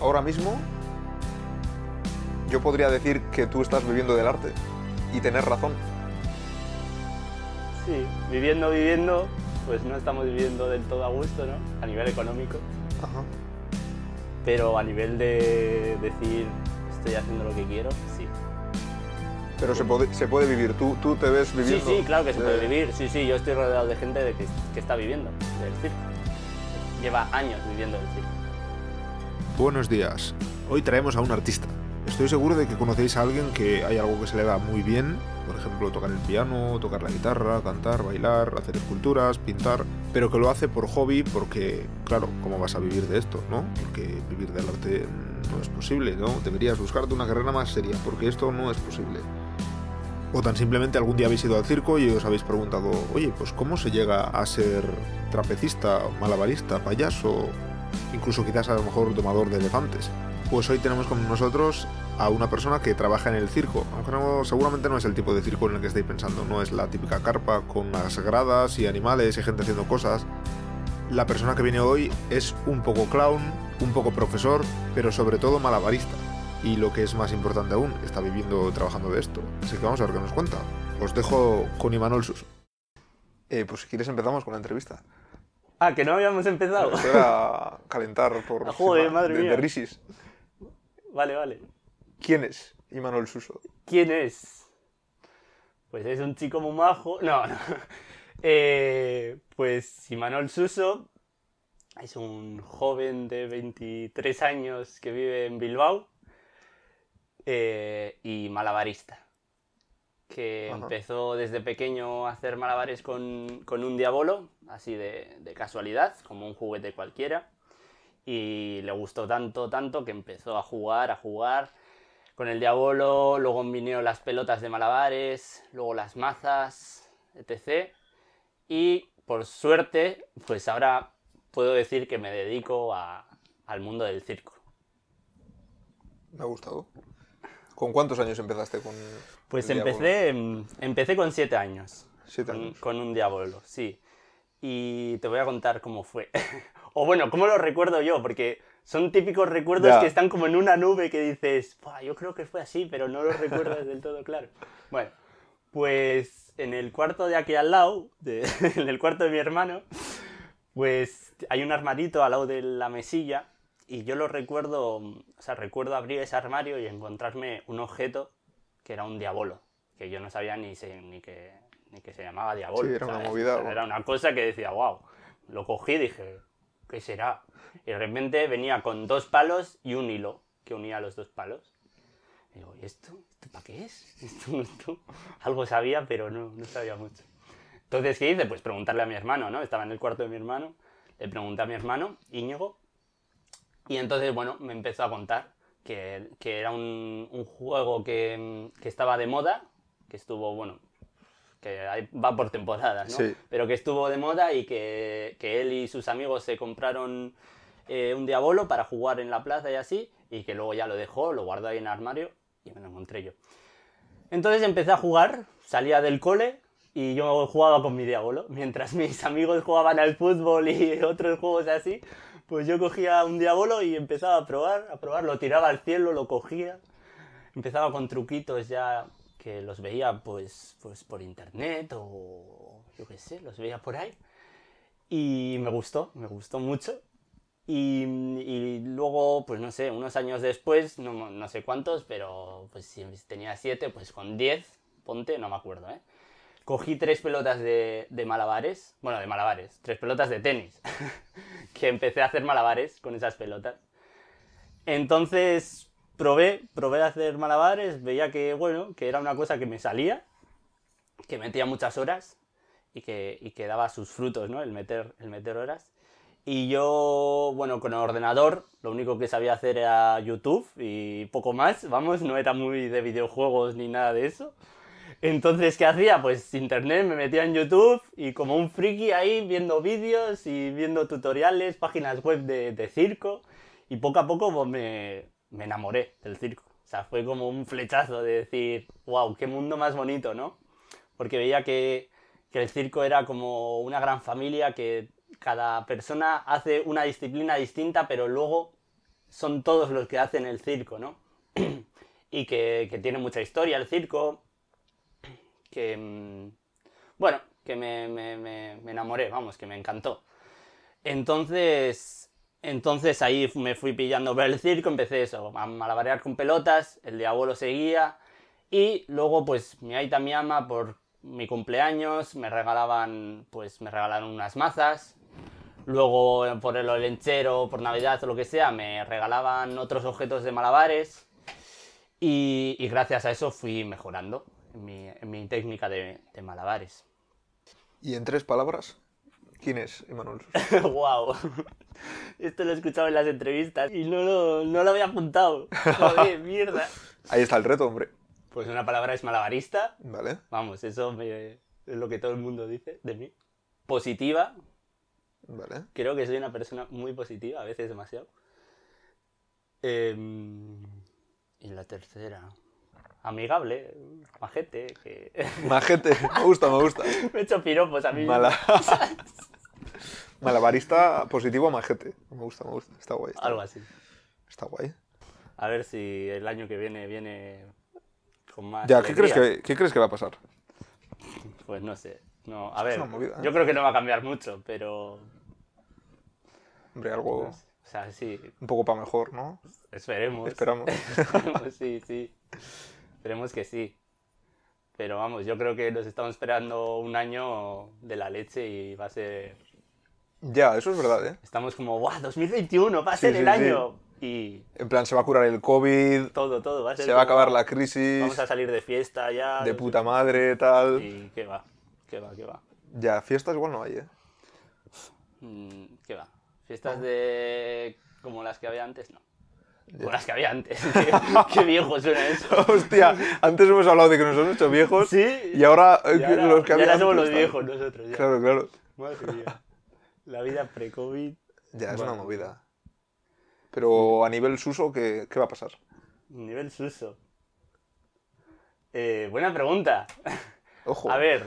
Ahora mismo, yo podría decir que tú estás viviendo del arte y tener razón. Sí, viviendo, viviendo, pues no estamos viviendo del todo a gusto, ¿no? A nivel económico. Ajá. Pero a nivel de decir estoy haciendo lo que quiero, sí. Pero se puede, se puede vivir. ¿Tú, tú te ves Sí, viviendo. sí, claro que se de- puede vivir. Sí, sí, yo estoy rodeado de gente de que, que está viviendo del circo. Lleva años viviendo del circo. Buenos días. Hoy traemos a un artista. Estoy seguro de que conocéis a alguien que hay algo que se le da muy bien, por ejemplo, tocar el piano, tocar la guitarra, cantar, bailar, hacer esculturas, pintar, pero que lo hace por hobby porque, claro, ¿cómo vas a vivir de esto, no? Porque vivir del arte no es posible, ¿no? Deberías buscarte una carrera más seria, porque esto no es posible. O tan simplemente algún día habéis ido al circo y os habéis preguntado, oye, pues ¿cómo se llega a ser trapecista, malabarista, payaso, incluso quizás a lo mejor domador de elefantes? Pues hoy tenemos con nosotros a una persona que trabaja en el circo, aunque no- seguramente no es el tipo de circo en el que estáis pensando, no es la típica carpa con unas gradas y animales y gente haciendo cosas. La persona que viene hoy es un poco clown, un poco profesor, pero sobre todo malabarista. Y lo que es más importante aún, está viviendo trabajando de esto. Así que vamos a ver qué nos cuenta. Os dejo con Imanol Suso. Eh, pues si quieres empezamos con la entrevista. Ah, que no habíamos empezado. Esto era calentar por joder, madre de, de mía. risis. Vale, vale. ¿Quién es Imanol Suso? ¿Quién es? Pues es un chico muy majo. No, no. Eh, pues Imanol Suso es un joven de 23 años que vive en Bilbao eh, y malabarista. Que Ajá. empezó desde pequeño a hacer malabares con, con un diabolo, así de, de casualidad, como un juguete cualquiera. Y le gustó tanto, tanto que empezó a jugar, a jugar con el diabolo, luego vinieron las pelotas de malabares, luego las mazas, etc. Y por suerte, pues ahora puedo decir que me dedico a- al mundo del circo. Me ha gustado. ¿Con cuántos años empezaste con Pues el empecé, empecé con siete años. Siete con, años. con un diablo, sí. Y te voy a contar cómo fue. o bueno, cómo lo recuerdo yo, porque son típicos recuerdos Ya. que están como en una nube que dices, "Buah, yo creo que fue así, pero no lo recuerdas del todo claro. Bueno, pues en el cuarto de aquí al lado, de- en el cuarto de mi hermano, pues hay un armarito al lado de la mesilla y yo lo recuerdo, o sea, recuerdo abrir ese armario y encontrarme un objeto que era un diabolo, que yo no sabía ni, se- ni, que, ni que se llamaba diabolo. Sí, era una movida, O sea, Era una cosa que decía, wow, lo cogí y dije, ¿qué será? Y de repente venía con dos palos y un hilo que unía los dos palos. Y digo, ¿y esto? ¿Esto para qué es? Esto, esto. Algo sabía, pero no, no sabía mucho. Entonces, ¿qué hice? Pues preguntarle a mi hermano, ¿no? Estaba en el cuarto de mi hermano. Le pregunté a mi hermano, Íñigo. Y entonces, bueno, me empezó a contar que, que era un, un juego que, que estaba de moda, que estuvo, bueno, que va por temporadas, ¿no? Sí. Pero que estuvo de moda y que, que él y sus amigos se compraron eh, un diabolo para jugar en la plaza y así, y que luego ya lo dejó, lo guardó ahí en el armario y me lo encontré yo. Entonces empecé a jugar, salía del cole y yo jugaba con mi diabolo. Mientras mis amigos jugaban al fútbol y otros juegos así, pues yo cogía un diabolo y empezaba a probar, a probar, lo tiraba al cielo, lo cogía. Empezaba con truquitos ya que los veía pues, pues por internet o yo qué sé, los veía por ahí. Y me gustó, me gustó mucho. Y, luego, pues no sé, unos años después, no, no sé cuántos, pero pues si tenía siete, pues con diez, ponte, no me acuerdo, ¿eh? Cogí tres pelotas de, de malabares, bueno, de malabares, tres pelotas de tenis, que empecé a hacer malabares con esas pelotas. Entonces probé, probé a hacer malabares, veía que, bueno, que era una cosa que me salía, que metía muchas horas y que, y que daba sus frutos, ¿no? El meter, el meter horas. Y yo, bueno, con el ordenador, lo único que sabía hacer era YouTube y poco más, vamos, no era muy de videojuegos ni nada de eso. Entonces, ¿qué hacía? Pues internet, me metía en YouTube y como un friki ahí viendo vídeos y viendo tutoriales, páginas web de, circo y poco a poco pues, me, me enamoré del circo. O sea, fue como un flechazo de decir, wow, qué mundo más bonito, ¿no? Porque veía que, que el circo era como una gran familia que cada persona hace una disciplina distinta, pero luego son todos los que hacen el circo, ¿no? y que, que tiene mucha historia el circo, que, mm, bueno, que me, me- me- enamoré, vamos, que me encantó. Entonces, entonces ahí me fui pillando ver el circo, empecé eso, a malabarear con pelotas, el de abuelo seguía, y luego pues mi aita mi ama por mi cumpleaños me regalaban, pues me regalaron unas mazas, Luego, por el lenchero, por Navidad o lo que sea, me regalaban otros objetos de malabares. Y, gracias a eso fui mejorando mi, técnica de, de malabares. Y en tres palabras, ¿quién es Emanuel? ¡Wow! Esto lo he escuchado en las entrevistas y no lo, no lo había apuntado. Joder, mierda. Ahí está el reto, hombre. Pues una palabra es malabarista. ¿Vale? Vamos, eso me- es lo que todo el mundo dice de mí. Positiva, ¿Vale? Creo que soy una persona muy positiva, a veces demasiado. Em, y la tercera, amigable, majete, que Majete, me gusta, me gusta. me he hecho piropos a mí. Mala... Malabarista positivo majete. Me gusta, me gusta. Está guay. Está, Algo así. está guay. A ver si el año que viene viene con más. Ya, ¿qué crees, que, ¿qué crees que va a pasar? Pues no sé. No, a ver, movida, ¿eh? yo creo que no va a cambiar mucho, pero. Hombre, algo O sea, sí, un poco para mejor, ¿no? esperemos. Esperamos. Esperemos, sí, sí. Esperemos que sí. Pero vamos, yo creo que nos estamos esperando un año de la leche y va a ser. Ya, eso es verdad, ¿eh? Estamos como, ¡guau! 2021, va a ser sí, el sí. año. Y En plan, se va a curar el COVID, todo, todo. Va a ser se va a acabar la crisis, Vamos a salir de fiesta ya. de puta madre, tal. Y qué va, qué va, qué va. Ya, fiestas igual no hay, ¿eh? Mm, ¿Qué va? Fiestas de. como las que había antes, no. Como las que había antes. qué, qué viejo suena eso. Hostia, antes hemos hablado de que nos hemos hecho viejos Sí. y ahora, eh, Y ahora, los que había somos antes, los viejos nosotros. Ya. Claro, claro. Madre mía. La vida pre-COVID. Ya, es Bueno. una movida. Pero a nivel suso, ¿qué, qué va a pasar? Nivel suso. Eh, buena pregunta. Ojo. A ver.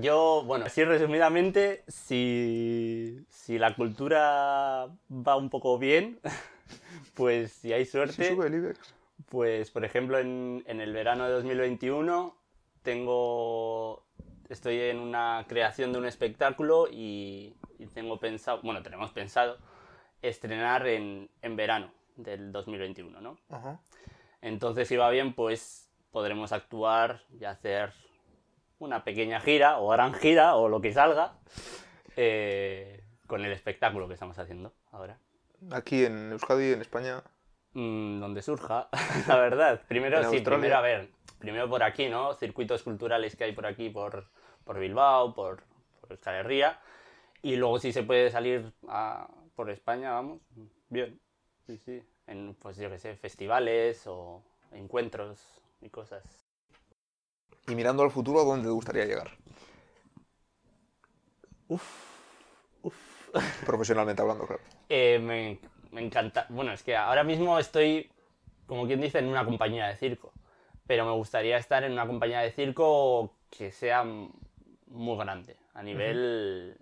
Yo, bueno, así resumidamente, si, si la cultura va un poco bien, pues si hay Si suerte, sube el IBEX. pues por ejemplo en, en el verano de 2021 tengo, estoy en una creación de un espectáculo y, y tengo pensado, bueno, tenemos pensado estrenar en, en verano del 2021, ¿no? Ajá. Entonces, si va bien, pues podremos actuar y hacer una pequeña gira o gran gira o lo que salga eh, con el espectáculo que estamos haciendo ahora. Aquí en Euskadi, en España. Mm, donde surja, la verdad. Primero, sí, primero a ver, primero por aquí, ¿no? Circuitos culturales que hay por aquí, por, por Bilbao, por, por Euskal Herria. Y luego si se puede salir a- por España, vamos, bien. Sí, sí. En, pues yo qué sé, festivales o encuentros y cosas. Y mirando al futuro, ¿a dónde te gustaría llegar? Profesionalmente hablando, claro. Eh, me, me encanta. Bueno, es que ahora mismo estoy, como quien dice, en una compañía de circo. Pero me gustaría estar en una compañía de circo que sea muy grande, a nivel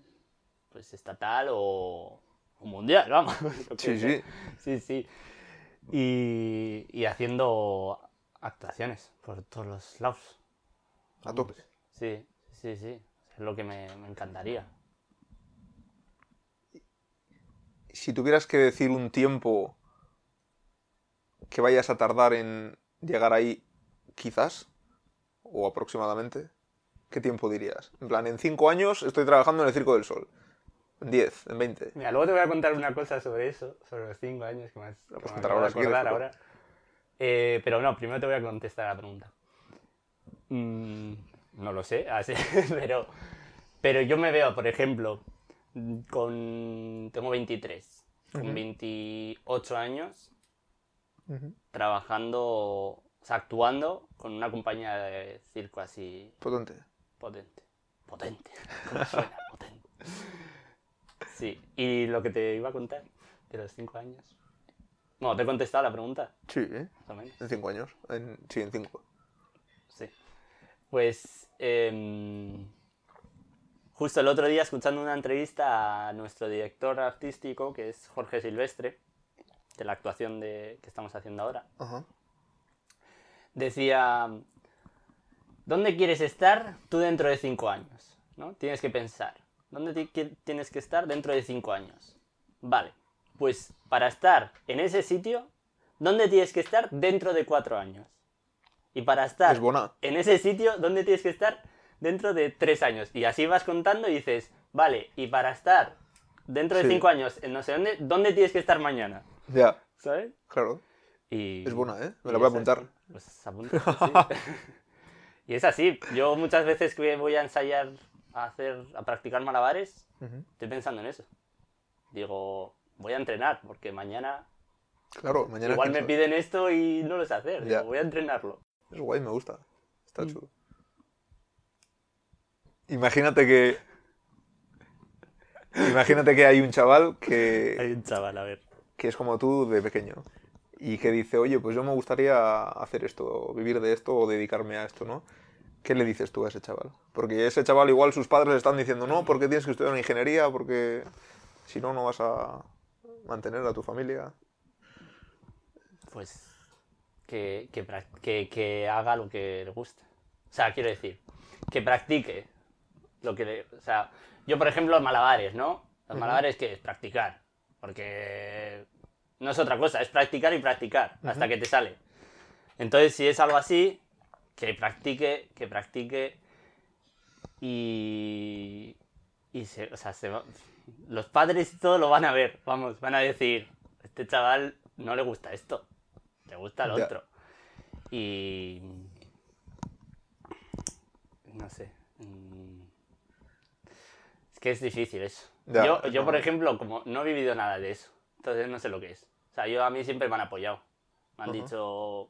pues estatal o, o mundial, vamos. sí. Sí, sí. Y, y haciendo actuaciones por todos los lados. A tope. Sí, sí, sí. Es lo que me, me encantaría. Si tuvieras que decir un tiempo que vayas a tardar en llegar ahí, quizás, o aproximadamente, ¿qué tiempo dirías? En plan, en cinco años estoy trabajando en el Circo del Sol. En 10, en 20. Mira, luego te voy a contar una cosa sobre eso, sobre los cinco años que me, has- puedes que ahora si quieres. Eh, pero no, primero te voy a contestar la pregunta. Mm, no lo sé, así, pero, pero yo me veo, por ejemplo, con... Tengo 23, con Ujú. 28 años, Ujú. trabajando, o sea, actuando con una compañía de circo así Potente. Potente. Potente. ¿Cómo suena? Potente. Sí, y lo que te iba a contar de los cinco años. Bueno, te he contestado la pregunta, Sí, ¿eh? En cinco años. En... Sí, en cinco. Sí. Pues, em, justo el otro día, escuchando una entrevista a nuestro director artístico, que es Jorge Silvestre, de la actuación de, que estamos haciendo ahora, Ajá. decía, ¿dónde quieres estar tú dentro de cinco años? ¿No? Tienes que pensar, ¿dónde tienes que estar dentro de cinco años? Vale, pues para estar en ese sitio, ¿dónde tienes que estar dentro de cuatro años? Y para estar Es en ese sitio, ¿dónde tienes que estar dentro de tres años? Y así vas contando y dices, vale, y para estar dentro de Sí. cinco años en no sé dónde, ¿dónde tienes que estar mañana? Ya, ¿Sabes? claro. Y, Es buena, ¿eh? Me la voy a apuntar. así. Pues apunta, sí. y es así. Yo muchas veces que voy a ensayar a hacer, a practicar malabares, estoy pensando en eso. Digo, voy a entrenar porque mañana Claro, mañana igual me piden esto y no lo sé hacer. Digo, voy a entrenarlo. Es guay, me gusta. Está Mm. chulo. Imagínate que. Imagínate que hay un chaval que, Hay un chaval, a ver. que es como tú de pequeño y que dice, oye, pues yo me gustaría hacer esto, vivir de esto o dedicarme a esto, ¿no? ¿Qué le dices tú a ese chaval? Porque ese chaval igual sus padres le están diciendo, no, porque tienes que estudiar una ingeniería, porque si no, no vas a mantener a tu familia. Pues que, que, que- que haga lo que le guste. O sea, quiero decir, que practique lo que le... O sea, yo por ejemplo, malabares, ¿no? Los malabares, ¿qué es? Practicar. Porque no es otra cosa, es practicar y practicar hasta que te sale. Entonces, si es algo así, que practique, que practique y... Y se, o sea, se va- los padres y todo lo van a ver, vamos, van a decir, este chaval no le gusta esto, le gusta lo Ya. otro. Y... No sé. Que es difícil eso. Ya, yo, yo, por ejemplo, como no he vivido nada de eso, entonces no sé lo que es. O sea, yo a mí siempre me han apoyado. Me han dicho,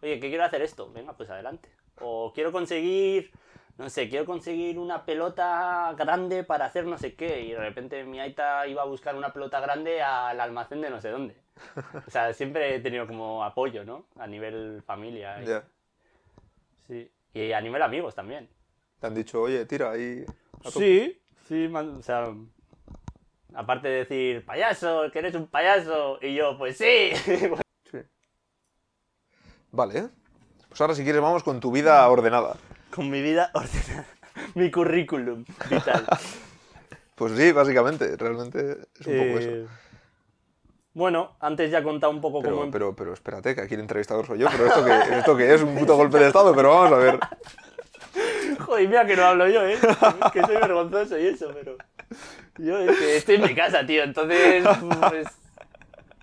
oye, que quiero hacer esto, venga, pues adelante. O quiero conseguir, no sé, quiero conseguir una pelota grande para hacer no sé qué. Y de repente mi aita iba a buscar una pelota grande al almacén de no sé dónde. O sea, siempre he tenido como apoyo, ¿no? A nivel familia. y- Ya. Sí. Y a nivel amigos también. Te han dicho, oye, tira ahí. a tope". Sí, sí, man- o sea, aparte de decir, payaso, que eres un payaso, y yo, pues sí. Sí. Vale. Pues ahora si quieres vamos con tu vida ordenada. Con mi vida ordenada, mi currículum vital. Pues sí, básicamente, realmente es un poco eso. Eh, Bueno, antes ya he contado un poco Pero, cómo... em- pero, pero espérate, que aquí el entrevistador soy yo, pero esto que, esto que es un puto golpe de estado, pero vamos a ver. Joder, mira que no hablo yo, ¿eh? que soy vergonzoso y eso, pero... Yo es que estoy en mi casa, tío, entonces... Pues...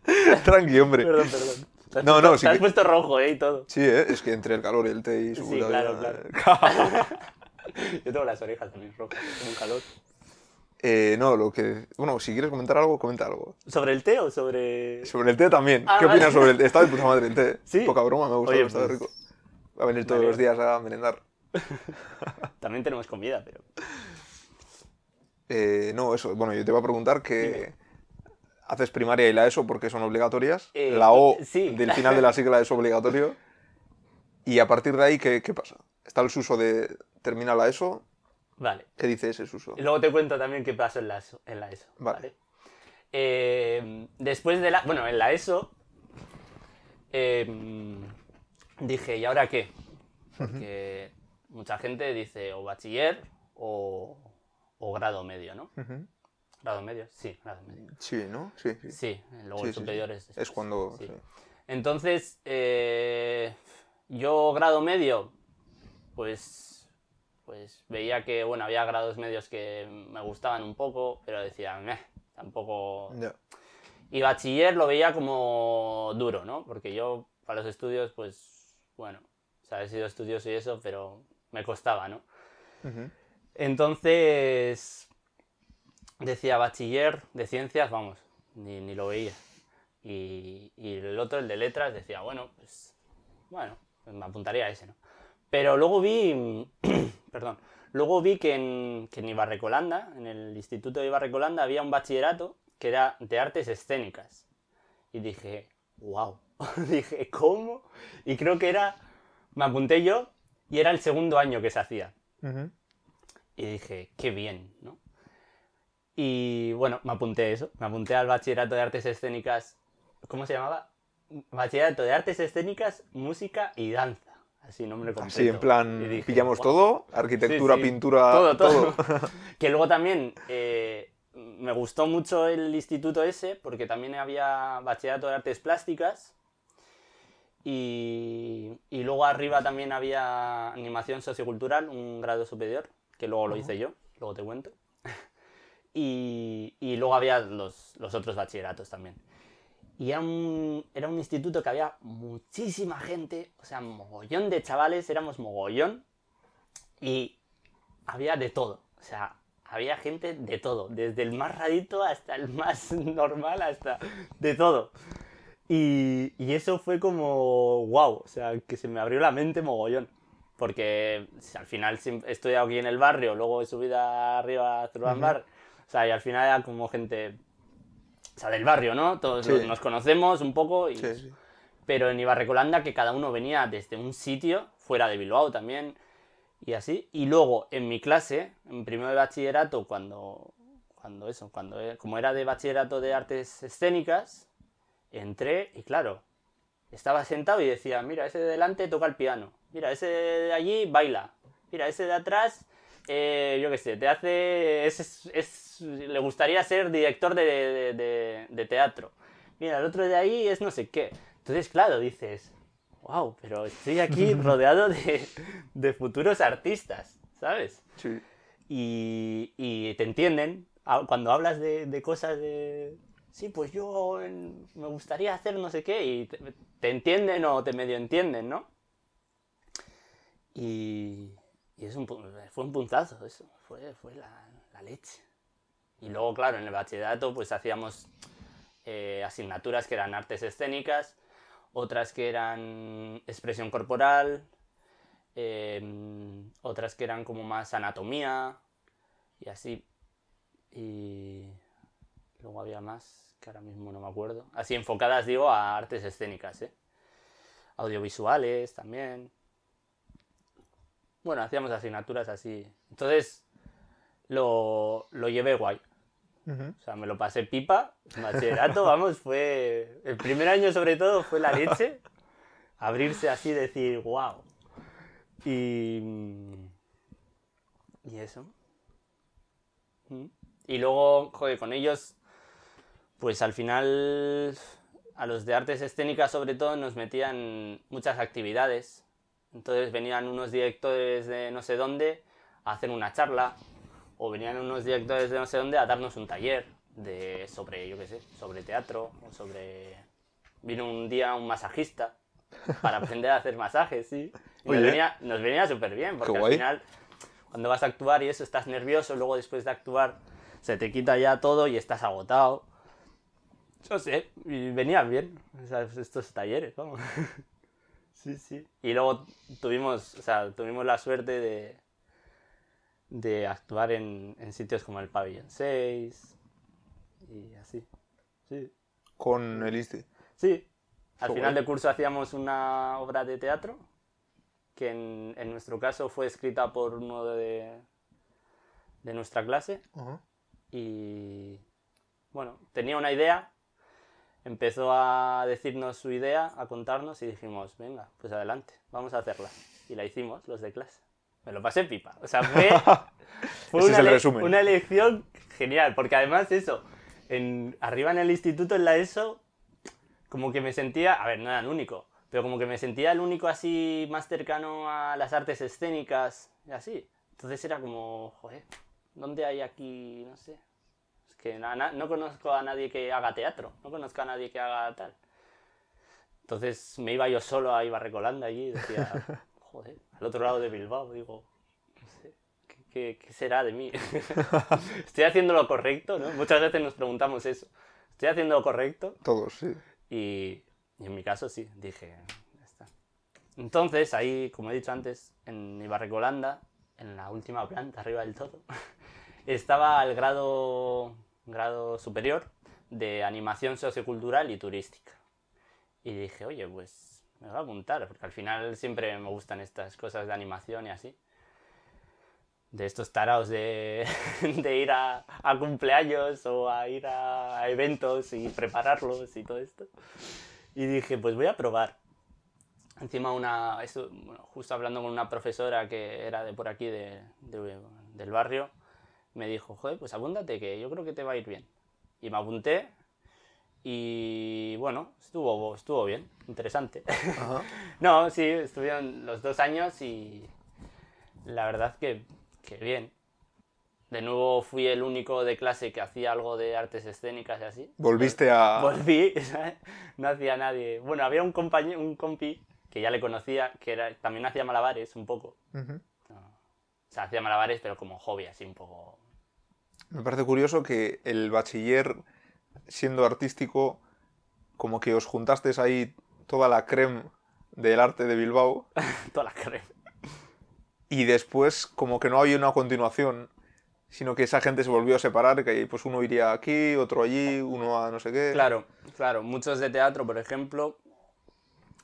Tranqui, hombre. Perdón, perdón. Te has No, puesto- no, sí Te has que- puesto rojo, ¿eh? Y todo. Sí, ¿eh? es que entre el calor el té y su Sí, puta claro, vida- Yo tengo las orejas también rojas, tengo un calor. Eh, no, lo que... Bueno, si quieres comentar algo, comenta algo. ¿Sobre el té o sobre...? Sobre el té también. Ah, ¿Qué vale. opinas sobre el té? Está de puta madre el té. Sí. Poca broma, me ha gustado, Oye, está pues, rico. Va a venir todos me los días a merendar. También tenemos comida, pero... Eh, no, eso. Bueno, yo te iba a preguntar que... ¿Haces primaria y la ESO porque son obligatorias? Eh, la O sí. del final de la sigla es obligatorio. Y a partir de ahí, ¿qué, qué pasa? Está el suso de termina la ESO. Vale. ¿Qué dice ese suso? Y luego te cuento también qué pasó en la ESO. En la ESO Vale. ¿vale? Eh, después de la... Bueno, en la ESO... eh, dije, ¿y ahora qué? Porque mucha gente dice o bachiller o, o grado medio, ¿no? Grado medio, sí, grado medio. Sí, ¿no? Sí, sí. Sí, luego Sí, el sí. superior es... Cuando... Entonces, eh, yo grado medio, pues, pues veía que, bueno, había grados medios que me gustaban un poco, pero decía, "Meh, tampoco... Y bachiller lo veía como duro, ¿no? Porque yo, para los estudios, pues, bueno, o sea, he sido estudioso y eso, pero me costaba, ¿no? Entonces, decía bachiller de ciencias, vamos, ni, ni lo veía. Y, y el otro, el de letras, decía, bueno, pues, bueno, pues me apuntaría a ese, ¿no? Pero luego vi, perdón, luego vi que en, que en Ibarrecolanda, en el Instituto de Ibarrecolanda, había un bachillerato que era de artes escénicas. Y dije, wow, dije, ¿cómo? Y creo que era, me apunté yo y era el segundo año que se hacía. Y dije, qué bien, ¿no? Y bueno, me apunté a eso, me apunté al bachillerato de artes escénicas ¿cómo se llamaba? Bachillerato de Artes Escénicas, Música y Danza. Así, nombre completo. Así, en plan, dije, pillamos todo, arquitectura, Sí, sí. pintura, todo, todo. todo. que luego también eh, me gustó mucho el instituto ese, porque también había bachillerato de artes plásticas. Y, y luego arriba también había animación sociocultural, un grado superior, que luego lo hice yo, luego te cuento. Y, y luego había los, los otros bachilleratos también. Y era un, era un instituto que había muchísima gente, o sea, mogollón de chavales, éramos mogollón. Y había de todo. O sea, había gente de todo. Desde el más radito hasta el más normal, hasta de todo. Y, y eso fue como wow. O sea, que se me abrió la mente mogollón. Porque al final he estudiado aquí en el barrio, luego he subido arriba a Zurbarbar. O sea, y al final era como gente. O sea, del barrio, ¿no? Todos Sí. nos- nos conocemos un poco y Sí, sí. pero en Ibarrecolanda que cada uno venía desde un sitio, fuera de Bilbao también, y así. Y luego en mi clase, en primero de bachillerato, cuando, cuando eso, cuando e- como era de bachillerato de artes escénicas, entré y claro, estaba sentado y decía, mira, ese de delante toca el piano, mira, ese de allí baila, mira, ese de atrás, eh, yo qué sé, te hace, es, es- es- le gustaría ser director de, de- de- de teatro. Mira, el otro de ahí es no sé qué. Entonces, claro, dices, wow, pero estoy aquí rodeado de, de futuros artistas, ¿sabes? Sí. y, y te entienden cuando hablas de, de cosas de sí pues yo me gustaría hacer no sé qué y te, entienden o te medio entienden no y, y es un, fue un puntazo eso fue, fue la, la leche. Y luego claro en el bachillerato pues hacíamos eh, asignaturas que eran artes escénicas otras que eran expresión corporal em, otras que eran como más anatomía y así. Y luego había más que ahora mismo no me acuerdo. Así enfocadas, digo, a artes escénicas, ¿eh? Audiovisuales también. Bueno, hacíamos asignaturas así. Entonces lo, lo llevé guay. O sea, me lo pasé pipa. Bachillerato, vamos, fue. El primer año, sobre todo, fue la leche. Abrirse así, decir, wow. Y. Y eso. Mm. Y luego, joder, con ellos, pues al final, a los de artes escénicas, sobre todo, nos metían muchas actividades. Entonces venían unos directores de no sé dónde a hacer una charla o venían unos directores de no sé dónde a darnos un taller de sobre, yo qué sé, sobre teatro o sobre... Vino un día un masajista para aprender a hacer masajes, sí. Y nos venía, nos venía súper bien, porque al final, cuando vas a actuar y eso, estás nervioso, luego después de actuar se te quita ya todo y estás agotado. Yo sé, y venían bien o sea, estos talleres, vamos. Sí, sí. Y luego tuvimos, o sea, tuvimos la suerte de, de actuar en, en sitios como el Pabellón 6 y así. Sí. Con el ISTE. Sí. Al final guay. de curso hacíamos una obra de teatro que en, en nuestro caso fue escrita por uno de, de nuestra clase y bueno, tenía una idea, empezó a decirnos su idea, a contarnos y dijimos, venga, pues adelante, vamos a hacerla. Y la hicimos, los de clase. Me lo pasé pipa. O sea, fue, fue es una, resumen. una elección genial, porque además eso, en, arriba en el instituto, en la ESO, como que me sentía, a ver, no era el único, pero como que me sentía el único así más cercano a las artes escénicas y así. Entonces era como, joder, ¿dónde hay aquí, no sé? Que na- no conozco a nadie que haga teatro, no conozco a nadie que haga tal. Entonces me iba yo solo a Ibarrecolanda allí y decía, joder, al otro lado de Bilbao, digo, no sé, ¿qué, qué- qué será de mí? ¿Estoy haciendo lo correcto? ¿no? Muchas veces nos preguntamos eso. ¿Estoy haciendo lo correcto? Todos, sí. Y, y en mi caso sí, dije, ya está. Entonces, ahí, como he dicho antes, en Ibarrecolanda, en la última planta, arriba del todo, estaba el grado, grado superior de animación sociocultural y turística. Y dije, oye, pues me voy a apuntar, porque al final siempre me gustan estas cosas de animación y así. de estos taraos de, ir a, a cumpleaños o a ir a, eventos y prepararlos y todo esto. Y dije, pues voy a probar. Encima una, eso, justo hablando con una profesora que era de por aquí, de- del barrio, me dijo, joder, pues apúntate que yo creo que te va a ir bien. Y me apunté y bueno, estuvo, estuvo bien, interesante. Ajá. no, sí, estuvieron los dos años y la verdad que, que bien. De nuevo fui el único de clase que hacía algo de artes escénicas y así. Volviste a... Volví, ¿sabes? no hacía nadie. Bueno, había un compañero, un compi que ya le conocía, que era, también hacía malabares un poco. Ujú. O sea, hacía malabares, pero como hobby, así un poco. Me parece curioso que el bachiller, siendo artístico, como que os juntasteis ahí toda la creme del arte de Bilbao Toda la crema. y después como que no había una continuación, sino que esa gente se volvió a separar, que pues uno iría aquí, otro allí, uno a no sé qué. Claro, claro. Muchos de teatro, por ejemplo,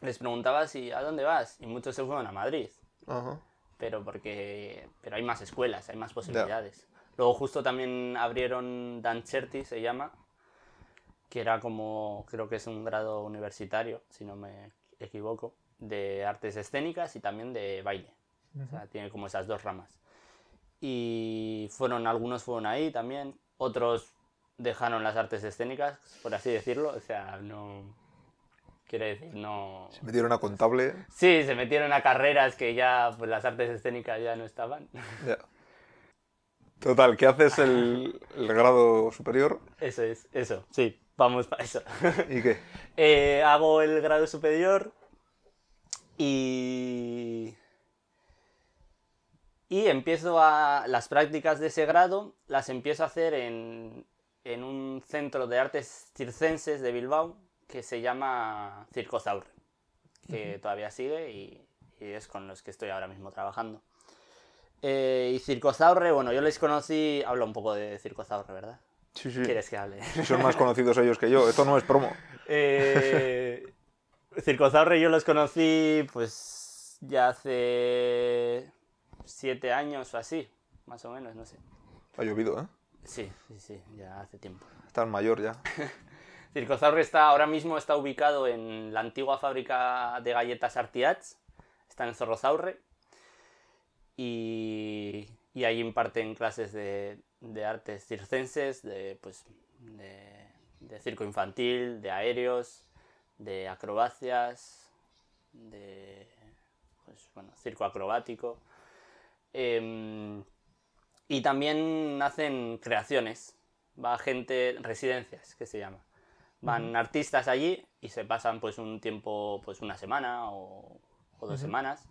les preguntaba si a dónde vas y muchos se fueron a Madrid. Ajá. pero porque pero hay más escuelas, hay más posibilidades. Luego justo también abrieron Dancerti, se llama, que era como, creo que es un grado universitario, si no me equivoco, de artes escénicas y también de baile. O sea, tiene como esas dos ramas. Y fueron, algunos fueron ahí también, otros dejaron las artes escénicas, por así decirlo, o sea, no... Quiere decir, no... Se metieron a contable. Sí, se metieron a carreras que ya pues, las artes escénicas ya no estaban. Ya. Total, ¿qué haces el, el grado superior? Eso es, eso, sí, vamos para eso. ¿Y qué? Eh, hago el grado superior y... Y empiezo a... Las prácticas de ese grado las empiezo a hacer en, en un centro de artes circenses de Bilbao que se llama Circo Zaurre, que todavía sigue y, y es con los que estoy ahora mismo trabajando. Eh, y Circo Zaurre, bueno, yo les conocí... Hablo un poco de Circo Zaurre, ¿verdad? Sí, sí. ¿Quieres que hable? Son más conocidos ellos que yo. Esto no es promo. Eh, Circozaurre yo los conocí pues ya hace siete años o así, más o menos, no sé. Ha llovido, ¿eh? Sí, sí, sí, ya hace tiempo. Estás mayor ya. Circozaurre está, ahora mismo está ubicado en la antigua fábrica de galletas Artiats, está en Zorrozaurre, y, y ahí imparten clases de, de artes circenses, de, pues, de, de circo infantil, de aéreos, de acrobacias, de pues, bueno, circo acrobático. Em, y también hacen creaciones. Va gente, residencias, que se llama. Van artistas allí y se pasan pues un tiempo, pues una semana o, o dos semanas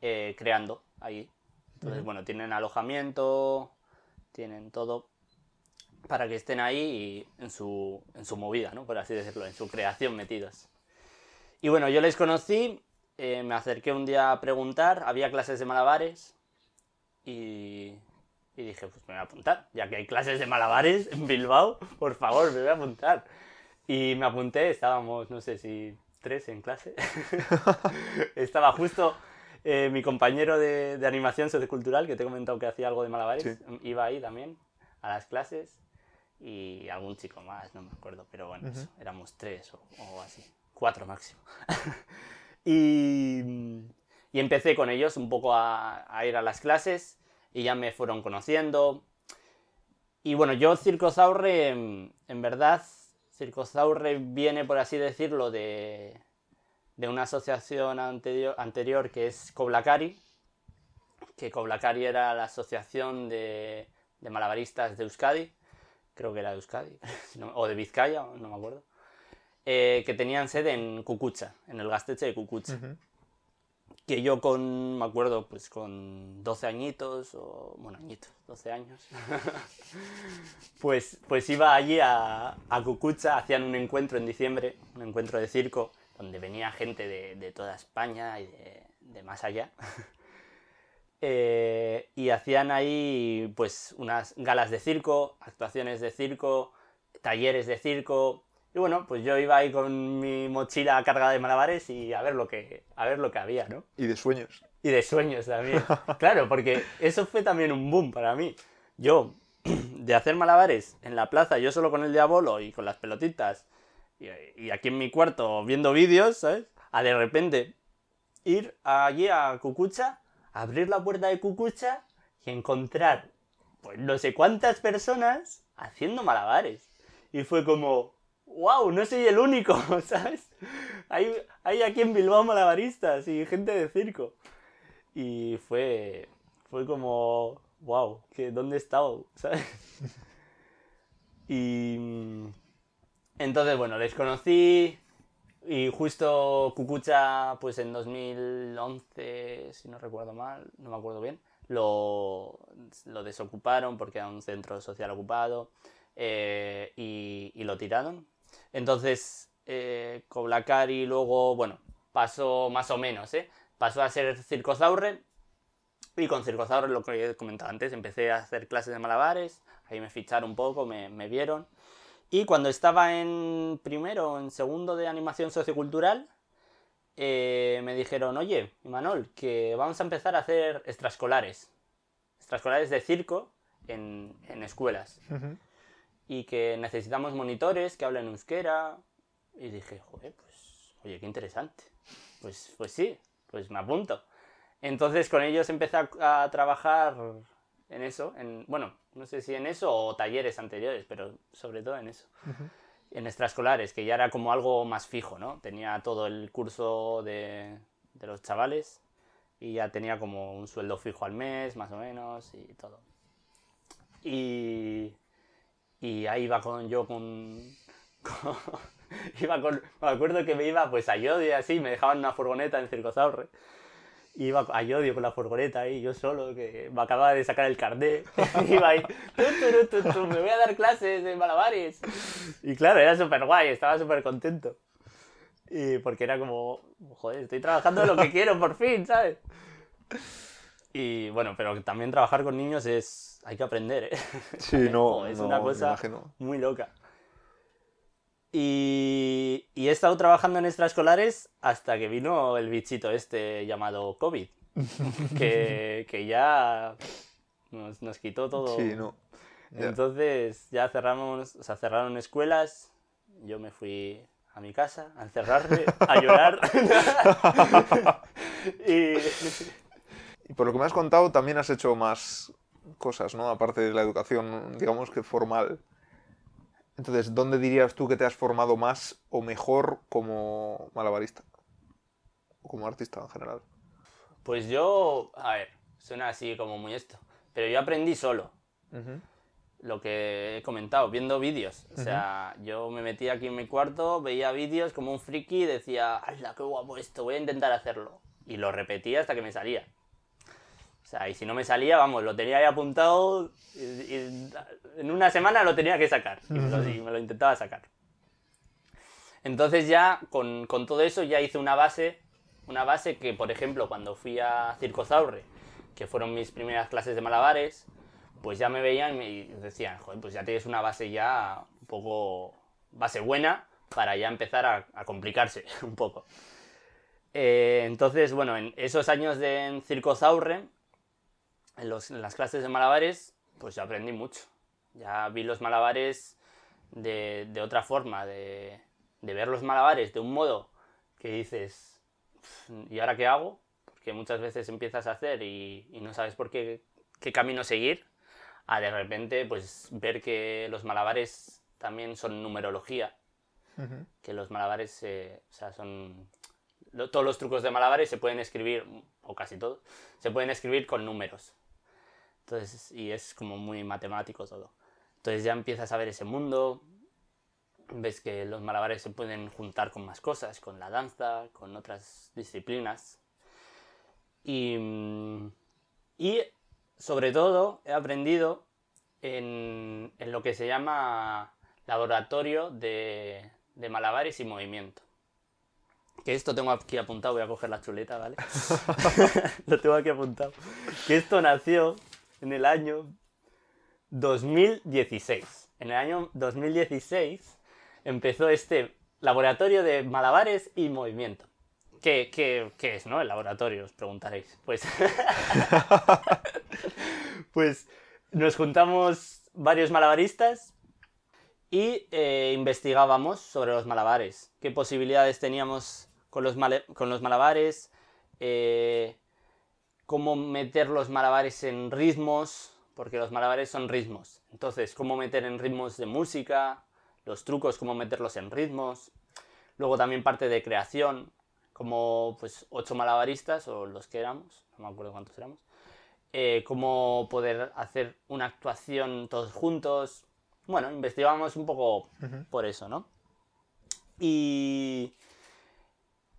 eh, creando allí. Entonces, bueno, tienen alojamiento, tienen todo para que estén ahí y en su, en su movida, ¿no? Por así decirlo, en su creación metidos. Y bueno, yo les conocí, eh, me acerqué un día a preguntar, había clases de malabares y, y dije, pues me voy a apuntar, ya que hay clases de malabares en Bilbao, por favor, me voy a apuntar. Y me apunté, estábamos, no sé si tres en clase. Estaba justo eh, mi compañero de, de animación sociocultural, que te he comentado que hacía algo de malabares, Sí. iba ahí también a las clases y algún chico más, no me acuerdo, pero bueno, eso, éramos tres o, o así, cuatro máximo. y, y empecé con ellos un poco a, a ir a las clases y ya me fueron conociendo. Y bueno, yo Circozaurre, en en verdad, Circozaurre viene, por así decirlo, de, de una asociación anterior, anterior que es Coblacari, que Coblacari era la asociación de, de malabaristas de Euskadi, creo que era de Euskadi, o de Vizcaya, no me acuerdo, eh, que tenían sede en Cucucha, en el Gasteche de Cucucha. Que yo con, me acuerdo, pues con 12 añitos, o bueno, añitos, 12 años, pues, pues iba allí a, a Cucucha, hacían un encuentro en diciembre, un encuentro de circo, donde venía gente de, de toda España y de, de más allá. Eh, y hacían ahí pues unas galas de circo, actuaciones de circo, talleres de circo Y bueno, pues yo iba ahí con mi mochila cargada de malabares y a ver lo que, a ver lo que había, ¿no? Y de sueños. Y de sueños también. claro, porque eso fue también un boom para mí. Yo, de hacer malabares en la plaza, yo solo con el diabolo y con las pelotitas, y, aquí en mi cuarto viendo vídeos, ¿sabes? A de repente ir allí a Cucucha, abrir la puerta de Cucucha y encontrar, pues no sé cuántas personas haciendo malabares. Y fue como, wow, no soy el único, ¿sabes? Hay, hay aquí en Bilbao malabaristas y gente de circo. Y fue, fue como, wow, que ¿dónde he estado? ¿Sabes? Y entonces, bueno, les conocí y justo Cucucha, pues en 2011, si no recuerdo mal, no me acuerdo bien, lo, desocuparon porque era un centro social ocupado eh, y, lo tiraron. Entonces, eh, Coblacari luego, bueno, pasó más o menos, ¿eh? Pasó a ser Circozaurre y con Circozaurre, lo que he comentado antes, empecé a hacer clases de malabares, ahí me ficharon un poco, me vieron. Y cuando estaba en primero o en segundo de animación sociocultural, eh, me dijeron, oye, Imanol, que vamos a empezar a hacer extraescolares. Extraescolares de circo en, en escuelas y que necesitamos monitores que hablen euskera. Y dije, joder, pues, oye, qué interesante. Pues, pues sí, pues me apunto. Entonces con ellos empecé a, a trabajar en eso, en, bueno, no sé si en eso o talleres anteriores, pero sobre todo en eso. En extraescolares, que ya era como algo más fijo, ¿no? Tenía todo el curso de, de los chavales y ya tenía como un sueldo fijo al mes, más o menos, y todo. Y, y ahí iba con yo con, con- iba con me acuerdo que me iba pues a Yodio y así me dejaban una furgoneta en Circosaurre y iba a Yodio con la furgoneta ahí yo solo que me acababa de sacar el carnet. Iba ahí "Tu, tu, tu, tu, tu, me voy a dar clases de malabares y claro era súper guay estaba súper contento y porque era como joder estoy trabajando lo que quiero por fin sabes y bueno pero también trabajar con niños es hay que aprender ¿eh? Sí, no, Joder, es no, una cosa muy loca. Y, y he estado trabajando en extraescolares hasta que vino el bichito este llamado COVID, que, que ya nos, nos quitó todo. Sí, no. Ya. Entonces ya cerramos, o sea, cerraron escuelas, yo me fui a mi casa a encerrarme, a llorar. y, Y por lo que me has contado, también has hecho más cosas, ¿no? Aparte de la educación, digamos que formal. Entonces, ¿dónde dirías tú que te has formado más o mejor como malabarista? O como artista en general. pues yo, a ver, suena así como muy esto, pero yo aprendí solo. Ujú. lo que he comentado, viendo vídeos. O sea, yo me metía aquí en mi cuarto, veía vídeos como un friki y decía, ¡hala, qué guapo esto! Voy a intentar hacerlo. Y lo repetía hasta que me salía. Sea, y si no me salía, vamos, lo tenía ahí apuntado en una semana lo tenía que sacar. Y me lo, intentaba sacar. Entonces ya, con, con todo eso, ya hice una base, una base que, por ejemplo, cuando fui a Circozaurre, que fueron mis primeras clases de malabares, pues ya me veían y decían, joder, pues ya tienes una base ya un poco, base buena para ya empezar a, a complicarse un poco. Eh, entonces, bueno, en esos años de en Circozaurre, en, los- en las clases de malabares, pues ya aprendí mucho. Ya vi los malabares de, de otra forma, de, de ver los malabares de un modo que dices, "Pf, ¿y ahora qué hago? Porque muchas veces empiezas a hacer y, y no sabes por qué, qué camino seguir, a de repente pues ver que los malabares también son numerología, que los malabares eh, o sea, son... lo- todos los trucos de malabares se pueden escribir, o casi todos, se pueden escribir con números. Entonces, y es como muy matemático todo. Entonces ya empiezas a ver ese mundo, ves que los malabares se pueden juntar con más cosas, con la danza, con otras disciplinas. Y, y sobre todo he aprendido en, en lo que se llama laboratorio de, de malabares y movimiento. Que esto tengo aquí apuntado, voy a coger la chuleta, ¿vale? lo tengo aquí apuntado. Que esto nació en el año 2016. En el año 2016 empezó este laboratorio de malabares y movimiento. ¿Qué, es, no? El laboratorio, os preguntaréis. Pues. pues nos juntamos varios malabaristas y eh, investigábamos sobre los malabares. ¿Qué posibilidades teníamos con los, con los malabares? eh, cómo meter los malabares en ritmos, porque los malabares son ritmos. Entonces, cómo meter en ritmos de música, los trucos, cómo meterlos en ritmos. Luego también parte de creación, como pues ocho malabaristas, o los que éramos, no me acuerdo cuántos éramos. eh, cómo poder hacer una actuación todos juntos. Bueno, investigamos un poco por eso, ¿no? Y,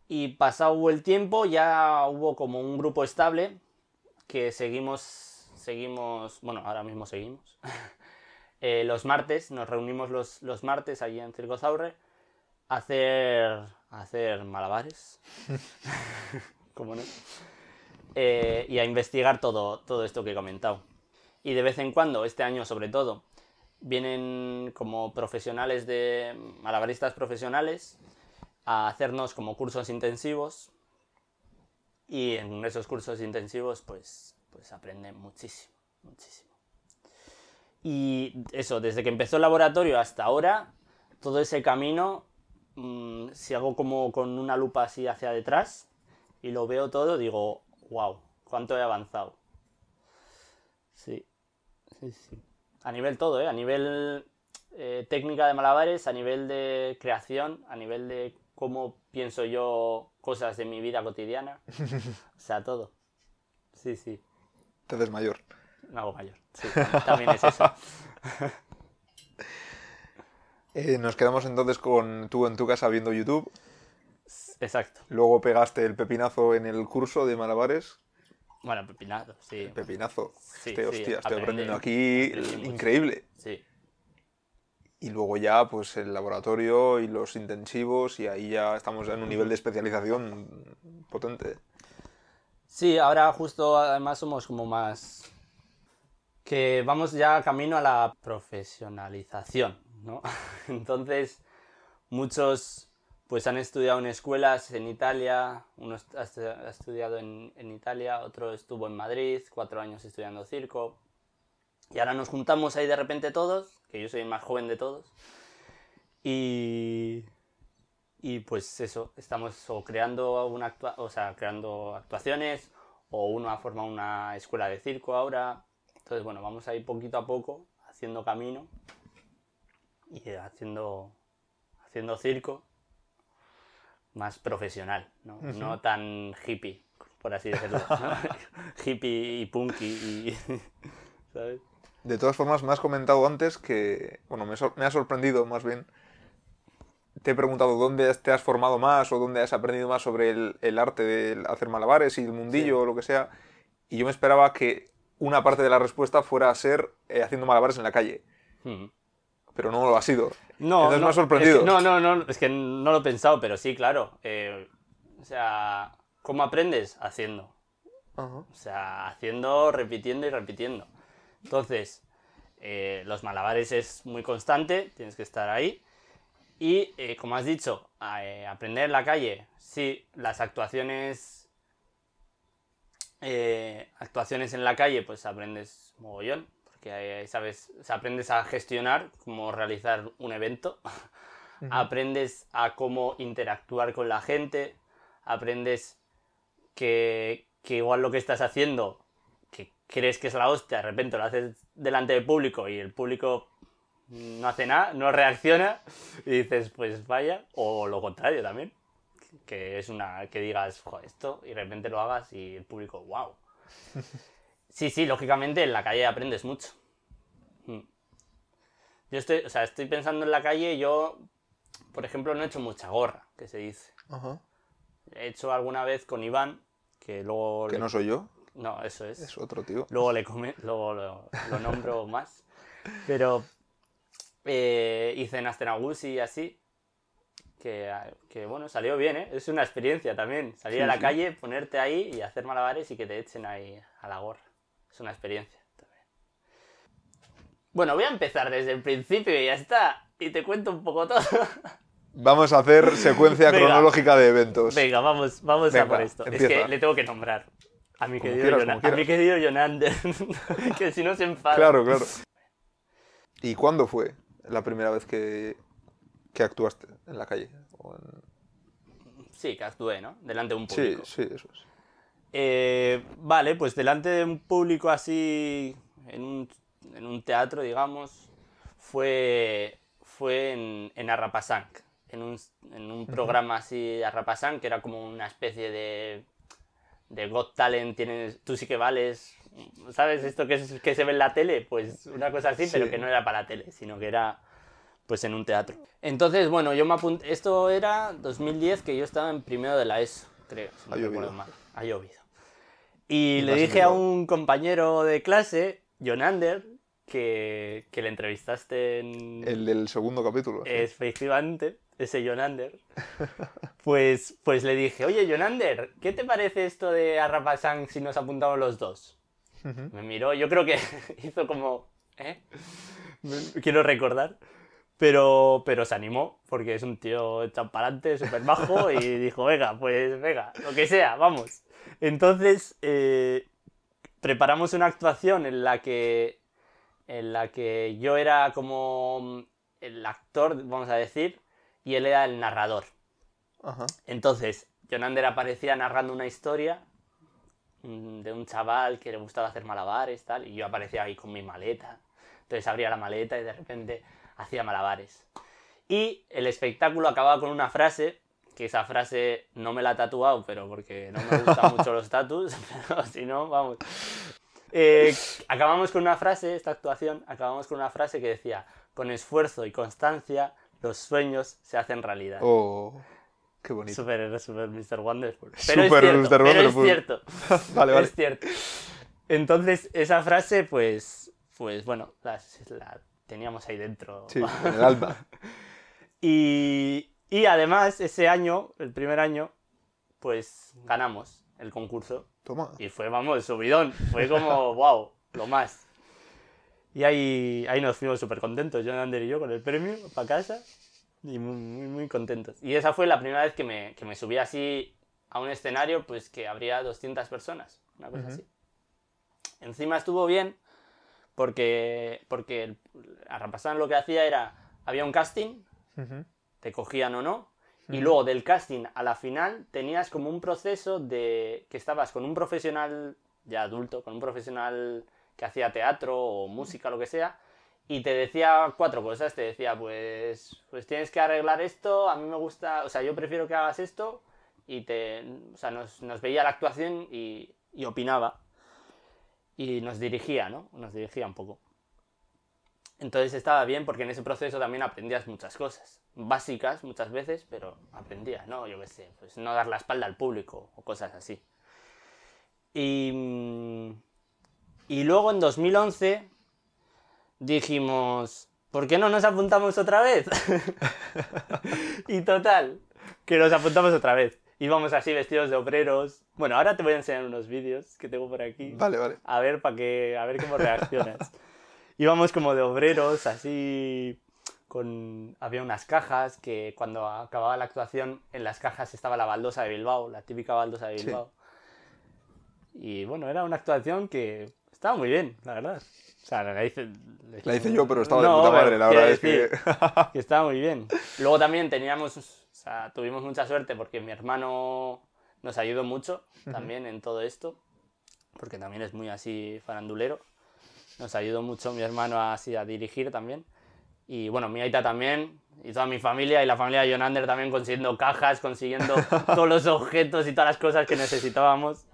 y pasado el tiempo ya hubo como un grupo estable que seguimos, seguimos, bueno, ahora mismo seguimos. Eh, los martes, nos reunimos los, los martes allí en Circozaurre a hacer, a hacer malabares. ¿Cómo no? Eh, y a investigar todo, todo esto que he comentado. Y de vez en cuando, este año sobre todo, vienen como profesionales de malabaristas profesionales a hacernos como cursos intensivos y en esos cursos intensivos pues, pues aprenden muchísimo, muchísimo. Y eso, desde que empezó el laboratorio hasta ahora, todo ese camino, mm, si hago como con una lupa así hacia detrás y lo veo todo, digo, wow, cuánto he avanzado. Sí, sí, sí. A nivel todo, ¿eh? A nivel eh, técnica de malabares, a nivel de creación, a nivel de cómo pienso yo cosas de mi vida cotidiana. O sea, todo. Sí, sí. Te haces mayor. Me hago mayor. Sí, también es eso. Eh, nos quedamos entonces con tú en tu casa viendo YouTube. Exacto. Luego pegaste el pepinazo en el curso de malabares. Bueno, pepinado, sí. Pepinazo. Sí, Este, sí, hostia, estoy aprendiendo aquí increíble. Sí. Y luego ya, pues el laboratorio y los intensivos, y ahí ya estamos en un nivel de especialización potente. Sí, ahora justo además somos como más... que vamos ya camino a la profesionalización, ¿no? Entonces, muchos pues han estudiado en escuelas en Italia, uno ha estudiado en, en Italia, otro estuvo en Madrid, cuatro años estudiando circo. Y ahora nos juntamos ahí de repente todos, que yo soy el más joven de todos, y, y pues eso, estamos o creando una actua- o sea, creando actuaciones, o uno ha formado una escuela de circo ahora. Entonces, bueno, vamos ahí poquito a poco, haciendo camino y haciendo, haciendo circo más profesional, ¿no? No tan hippie, por así decirlo. hippie y punky y... ¿Sabes? De todas formas, me has comentado antes que, bueno, me, me ha sorprendido más bien. Te he preguntado dónde te has formado más o dónde has aprendido más sobre el, el arte de hacer malabares y el mundillo o lo que sea. Y yo me esperaba que una parte de la respuesta fuera a ser eh, haciendo malabares en la calle. Pero no lo ha sido. No, Entonces no, me ha sorprendido. es que no, no, no, es que no lo he pensado, pero sí, claro. eh, o sea, ¿cómo aprendes? Haciendo. Ajá. O sea, haciendo, repitiendo y repitiendo. Entonces, eh, los malabares es muy constante, tienes que estar ahí. Y, eh, como has dicho, eh, aprender en la calle, sí, las actuaciones... actuaciones en la calle, pues aprendes mogollón, porque eh, sabes, o sea, aprendes a gestionar cómo realizar un evento, aprendes a cómo interactuar con la gente, aprendes que, que igual lo que estás haciendo, crees que es la hostia, de repente lo haces delante del público y el público no hace nada, no reacciona y dices, pues vaya, o lo contrario también, que es una que digas, "Jo, esto y de repente lo hagas y el público, wow. Sí, sí, lógicamente en la calle aprendes mucho. Mm. Yo estoy, o sea, estoy pensando en la calle, yo, por ejemplo, no he hecho mucha gorra, que se dice. Ajá. He hecho alguna vez con Iván, que luego... Que le- no soy yo, No, eso es. es otro tío. Luego, le come- luego lo, lo nombro más. Pero eh, hice en Astenagusi y así. Que, que, bueno, salió bien, ¿eh? Es una experiencia también. Salir Sí, a la sí. calle, ponerte ahí y hacer malabares y que te echen ahí a la gorra. Es una experiencia también. Bueno, voy a empezar desde el principio y ya está. y te cuento un poco todo. Vamos a hacer secuencia Venga. cronológica de eventos. Venga, vamos, vamos a por esto. Es que le tengo que nombrar. A mi querido, quieras, a mi querido Jonander. que si no se enfada. Claro, claro. ¿Y cuándo fue la primera vez que, que actuaste en la calle? O en- Sí, que actué, ¿no? Delante de un Sí, público. sí, eso es. Eh, vale, pues delante de un público así, en un, en un teatro, digamos, fue, fue en, en Arrapasanc, en un, en un programa así de Arrapasanc, que era como una especie de, de Got Talent, tienes, tú sí que vales, ¿sabes? Esto que, es- que se ve en la tele, pues una cosa así, pero Sí. que no era para la tele, sino que era pues en un teatro. Entonces, bueno, yo me apunté, esto era 2010, que yo estaba en primero de la ESO, creo, si no Ha llovido. mal. Ha llovido. Y, Y le dije a un compañero de clase, Jonander, que, que le entrevistaste en... El del segundo capítulo. sí. Efectivamente, ese Jonander. Pues, pues le dije, oye, Jonander, ¿qué te parece esto de Arrapasang si nos apuntamos los dos? Me miró, yo creo que hizo como... ¿eh? Quiero recordar. Pero, pero se animó, porque es un tío champarante, súper bajo, y dijo, venga, pues venga, lo que sea, vamos. Entonces, eh, preparamos una actuación en la que, en la que yo era como el actor, vamos a decir, y él era el narrador. Ajá. Entonces, Jonander aparecía narrando una historia mm, de un chaval que le gustaba hacer malabares, tal, y yo aparecía ahí con mi maleta. Entonces abría la maleta y de repente hacía malabares. Y el espectáculo acababa con una frase, que esa frase no me la he tatuado, pero porque no me gustan mucho los tatus, pero si no, vamos. Eh, acabamos con una frase, esta actuación, acabamos con una frase que decía, con esfuerzo y constancia, los sueños se hacen realidad. Oh, qué bonito. Super, super Mr. Wonderful. Pero Super es cierto, Mr. pero Wonderful. es cierto. vale, vale. Es cierto. Entonces, esa frase, pues, pues bueno, la, la teníamos ahí dentro. Sí, en el alma. Y, y además, ese año, el primer año, pues ganamos el concurso. Toma. Y fue, vamos, subidón. Fue como, wow, lo más. Y ahí, ahí nos fuimos súper contentos, John Ander y yo, con el premio para casa. Y muy, muy, muy contentos. Y esa fue la primera vez que me, que me subí así a un escenario, pues que habría 200 personas, una cosa así. Encima estuvo bien porque, porque el- Arrapasán lo que hacía era, había un casting, Ujú. te cogían o no. Y luego del casting a la final tenías como un proceso de que estabas con un profesional ya adulto, con un profesional que hacía teatro o música, lo que sea, y te decía cuatro cosas. Te decía, pues, pues tienes que arreglar esto, a mí me gusta, o sea, yo prefiero que hagas esto, y te, o sea, nos, veía la actuación y, y opinaba. Y nos dirigía, ¿no? Nos dirigía un poco. Entonces estaba bien porque en ese proceso también aprendías muchas cosas. Básicas muchas veces, pero aprendías, ¿no? Yo qué sé, pues no dar la espalda al público o cosas así. Y, mm, y luego en 2011 dijimos, ¿por qué no nos apuntamos otra vez? y total, que nos apuntamos otra vez. Íbamos así vestidos de obreros. Bueno, ahora te voy a enseñar unos vídeos que tengo por aquí. Vale, vale. A ver, para que, a ver cómo reaccionas. Íbamos como de obreros, así con... Había unas cajas que cuando acababa la actuación, en las cajas estaba la baldosa de Bilbao, la típica baldosa de Sí. Bilbao. Y bueno, era una actuación que estaba muy bien, la verdad. O sea, la hice... La hice yo, pero estaba de puta madre. La verdad es que. estaba muy bien. Luego también teníamos, o sea, tuvimos mucha suerte porque mi hermano nos ayudó mucho también en todo esto, porque también es muy así farandulero. Nos ayudó mucho mi hermano así a dirigir también. Y bueno, mi aita también, y toda mi familia, y la familia de Jonander también consiguiendo cajas, consiguiendo todos los objetos y todas las cosas que necesitábamos.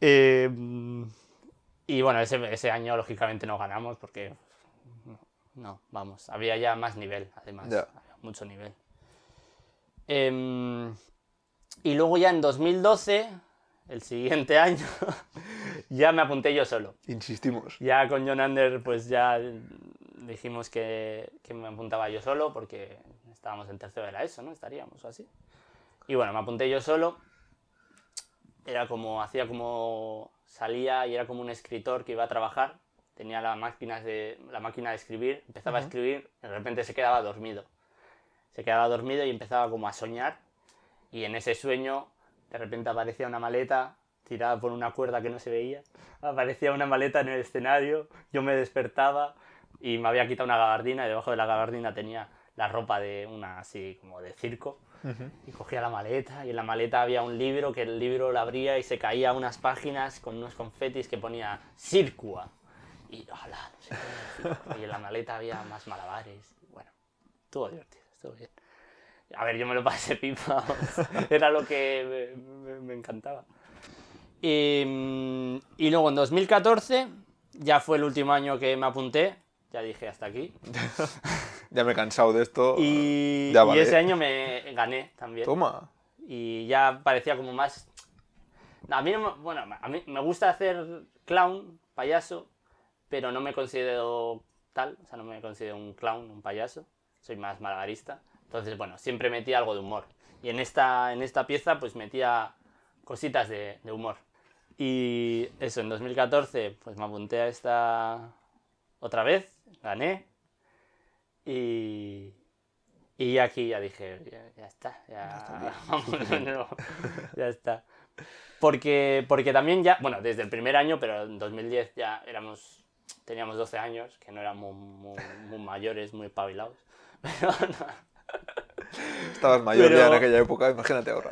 Eh, y bueno, ese, ese año lógicamente no ganamos porque no, vamos, había ya más nivel, además, mucho nivel. Em, y luego ya en 2012, el siguiente año, ya me apunté yo solo. Insistimos. Ya con John Ander, pues ya dijimos que, que me apuntaba yo solo porque estábamos en tercero de la ESO, ¿no? Estaríamos o así. Y bueno, me apunté yo solo. Era como, hacía como, salía y era como un escritor que iba a trabajar tenía la máquina de, la máquina de escribir, empezaba a escribir, de repente se quedaba dormido. Se quedaba dormido y empezaba como a soñar. Y en ese sueño, de repente aparecía una maleta tirada por una cuerda que no se veía. Aparecía una maleta en el escenario, yo me despertaba y me había quitado una gabardina y debajo de la gabardina tenía la ropa de una así como de circo. Y cogía la maleta y en la maleta había un libro que el libro lo abría y se caía unas páginas con unos confetis que ponía Circua. Y no sé Y en la maleta había más malabares. Bueno, estuvo divertido, estuvo bien. A ver, yo me lo pasé pipa. Era lo que me, me- me encantaba. Y, mm, y luego en 2014 ya fue el último año que me apunté. Ya dije hasta aquí. Ya me he cansado de esto. Y, Ya y vale. ese año me gané también. Toma. Y ya parecía como más... A mí, no bueno, a mí me gusta hacer clown, payaso, pero no me considero tal, o sea, no me considero un clown, un payaso, soy más malabarista. Entonces, bueno, siempre metía algo de humor. Y en esta, en esta pieza, pues metía cositas de, de humor. Y eso, en 2014, pues me apunté a esta otra vez, gané. Y, y aquí ya dije, ya, ya está, ya, vámonos, no, ya está. Porque, porque también ya, bueno, desde el primer año, pero en 2010 ya éramos, teníamos 12 años, que no éramos muy, muy mayores, muy pabilados. Pero no. Estabas mayor Pero- ya en aquella época, imagínate ahora.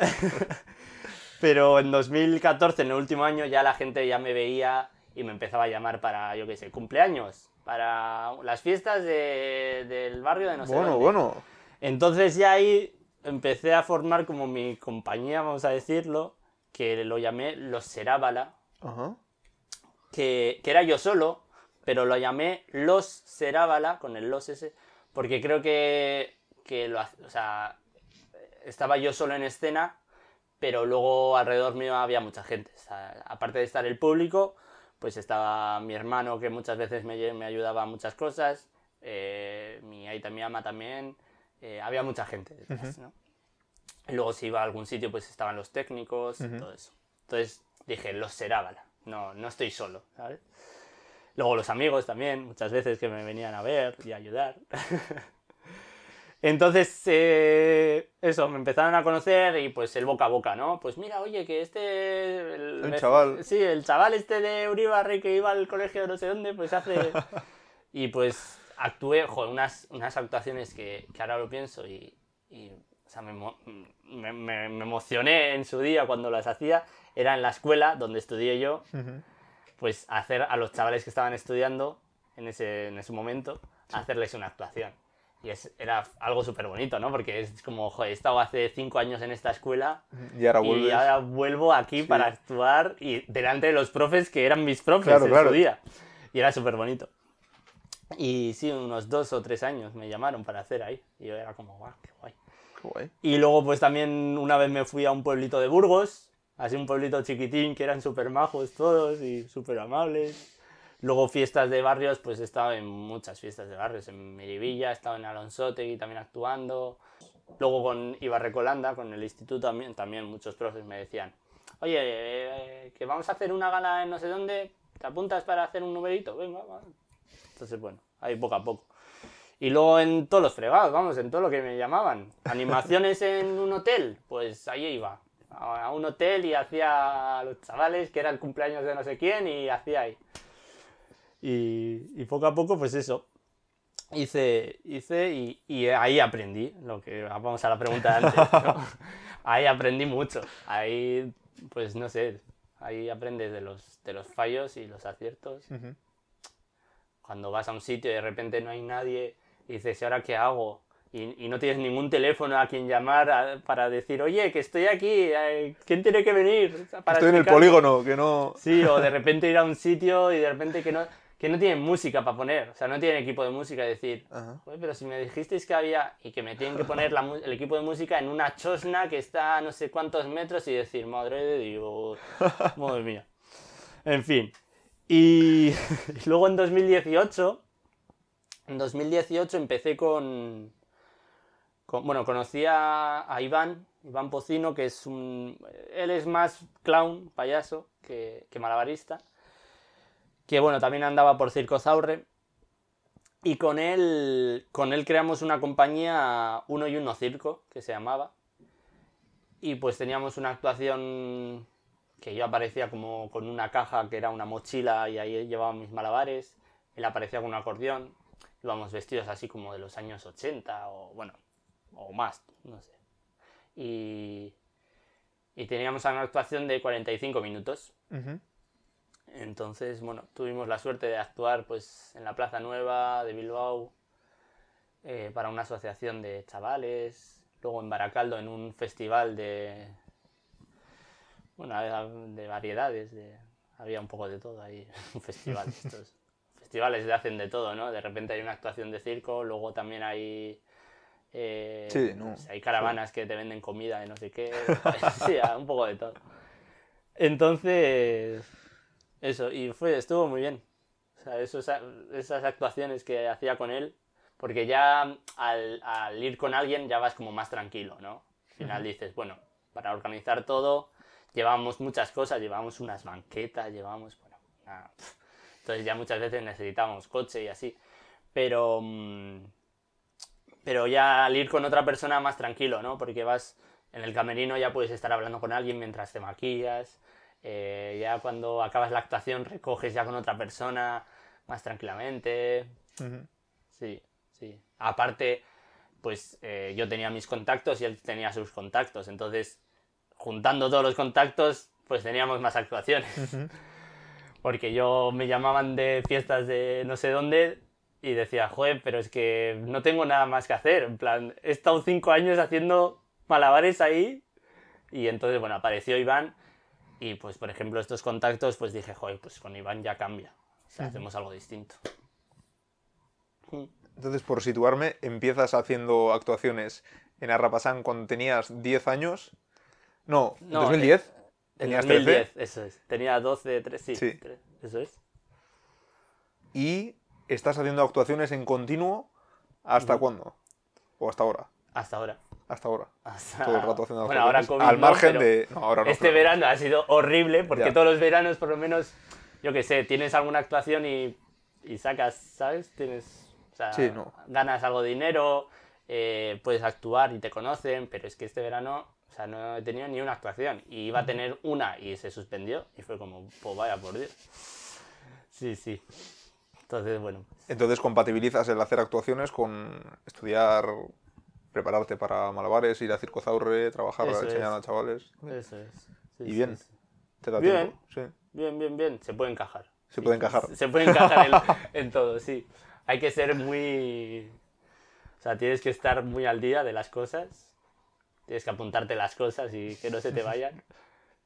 Pero en 2014, en el último año, ya la gente ya me veía y me empezaba a llamar para, yo qué sé, cumpleaños, para las fiestas de- del barrio de no sé bueno, dónde. bueno. Entonces ya ahí empecé a formar como mi compañía, vamos a decirlo, que lo llamé Los Serábala, Ajá. que, que era yo solo, pero lo llamé Los Serábala, con el los ese, porque creo que, que lo, o sea, estaba yo solo en escena, pero luego alrededor mío había mucha gente. O sea, aparte de estar el público, pues estaba mi hermano que muchas veces me, me ayudaba a muchas cosas, eh, mi aita, mi ama también, eh, había mucha gente detrás, ¿no? Y luego si iba a algún sitio pues estaban los técnicos y todo eso. Entonces dije, los Serábala, no, no estoy solo, ¿sabes? Luego los amigos también, muchas veces que me venían a ver y a ayudar. Entonces, eh, eso, me empezaron a conocer y pues el boca a boca, ¿no? Pues mira, oye, que este... El, El chaval. Sí, el chaval este de Uribarri que iba al colegio de no sé dónde, pues hace... y pues actué, joder, unas, unas actuaciones que, que ahora lo pienso y... y, o sea, me, me- me- me emocioné en su día cuando las hacía. Era en la escuela donde estudié yo pues hacer a los chavales que estaban estudiando en ese, en ese momento, hacerles una actuación. Y es, era algo súper bonito, ¿no? Porque es como, joder, he estado hace cinco años en esta escuela Y ahora y ahora vuelvo aquí para actuar y delante de los profes que eran mis profes Claro, en claro. su día. Y era súper bonito. Y sí, unos dos o tres años me llamaron para hacer ahí. Y yo era como, guau, qué guay. Qué guay. Y luego pues también una vez me fui a un pueblito de Burgos, así un pueblito chiquitín que eran súper majos todos y súper amables. Luego fiestas de barrios, pues he estado en muchas fiestas de barrios, en Miribilla, he estado en Alonsotegui también actuando. Luego con Ibarrecolanda, con el instituto también, también muchos profes me decían, oye, eh, que vamos a hacer una gala en no sé dónde, ¿te apuntas para hacer un numerito? Venga, va. Entonces bueno, ahí poco a poco. Y luego en todos los fregados, vamos, en todo lo que me llamaban. Animaciones en un hotel, pues ahí iba. A un hotel y hacía a los chavales que era el cumpleaños de no sé quién y hacía ahí. Y, y poco a poco, pues eso. Hice, hice y, y ahí aprendí lo que vamos a la pregunta de antes. ¿no? Ahí aprendí mucho. Ahí, pues no sé, ahí aprendes de los, de los fallos y los aciertos Ujú. cuando vas a un sitio y de repente no hay nadie y dices, ¿y ahora qué hago? Y, y no tienes ningún teléfono a quien llamar a- para decir, oye, que estoy aquí, eh, ¿quién tiene que venir? Para Estoy en el explicarme?". polígono, que no. Sí, o de repente ir a un sitio y de repente que no, que no tienen música para poner, o sea, no tienen equipo de música decir, Ajá. "Joder, pero si me dijisteis que había y que me tienen que poner la el equipo de música en una chosna que está a no sé cuántos metros y decir, madre de Dios, madre mía. En fin. Y, y luego en 2018, en 2018 empecé con, con- bueno, conocí a, a Iván, Iván Pocino, que es un, él es más clown, payaso, que, que malabarista, que bueno, también andaba por Circo Zaurre. Y con él, con él creamos una compañía, Uno y Uno Circo, que se llamaba. Y pues teníamos una actuación que yo aparecía como con una caja que era una mochila y ahí llevaba mis malabares. Él aparecía con un acordeón. Íbamos vestidos así como de los años 80 o bueno, o más, no sé. Y, y teníamos una actuación de 45 minutos. Ujú. Entonces, bueno, tuvimos la suerte de actuar pues en la Plaza Nueva de Bilbao eh, para una asociación de chavales, luego en Baracaldo en un festival de bueno, de variedades, de, había un poco de todo ahí, un festival de estos. Festivales hacen de todo, ¿no? De repente hay una actuación de circo, luego también hay eh, Sí, no, sé, hay caravanas que te venden comida de no sé qué, sí, un poco de todo. Entonces, eso, y fue, estuvo muy bien. O sea, esos- esas actuaciones que hacía con él, porque ya al, al ir con alguien ya vas como más tranquilo, ¿no? Al final dices, bueno, para organizar todo llevábamos muchas cosas, llevábamos unas banquetas, llevábamos, bueno, entonces ya muchas veces necesitábamos coche y así. Pero, mm, pero ya al ir con otra persona más tranquilo, ¿no? Porque vas en el camerino ya puedes estar hablando con alguien mientras te maquillas. Eh, ya cuando acabas la actuación recoges ya con otra persona más tranquilamente. Sí, sí. Aparte, pues eh, yo tenía mis contactos y él tenía sus contactos. Entonces, juntando todos los contactos, pues teníamos más actuaciones. Porque yo me llamaban de fiestas de no sé dónde y decía, joder, pero es que no tengo nada más que hacer. En plan, he estado cinco años haciendo malabares ahí y entonces, bueno, apareció Iván y pues, por ejemplo, estos contactos, pues dije, joder, pues con Iván ya cambia. O sea, hacemos algo distinto. Entonces, por situarme, empiezas haciendo actuaciones en Arrapasán cuando tenías 10 años. No, ¿en No, 2010? En ¿Tenías 2010, 13? eso es. Tenía 12, 13, sí, Sí. 13, eso es. Y estás haciendo actuaciones en continuo ¿hasta cuándo? ¿O hasta ahora? Hasta ahora. Hasta ahora. Hasta- Todo el rato haciendo Bueno, ahora. COVID Al no, margen pero de. No, ahora no. Este claro. verano ha sido horrible porque Ya. todos los veranos, por lo menos, yo qué sé, tienes alguna actuación y, y sacas, ¿sabes? Tienes. O sea, Sí, no. ganas algo de dinero, eh, puedes actuar y te conocen, pero es que este verano, o sea, no he tenido ni una actuación. Y iba a tener una y se suspendió y fue como, pues vaya por Dios. Sí, sí. Entonces, bueno, Entonces compatibilizas el hacer actuaciones con estudiar, prepararte para malabares, ir a Circo Zaurre, trabajar, Eso enseñar es. a chavales. eso es. Sí, Y sí, bien. sí. ¿Te da Bien. tiempo? Sí. Bien, bien, bien. Se puede encajar. Se Sí, puede encajar. Se puede encajar en, en todo, sí. Hay que ser muy... O sea, tienes que estar muy al día de las cosas. Tienes que apuntarte las cosas y que no se te vayan.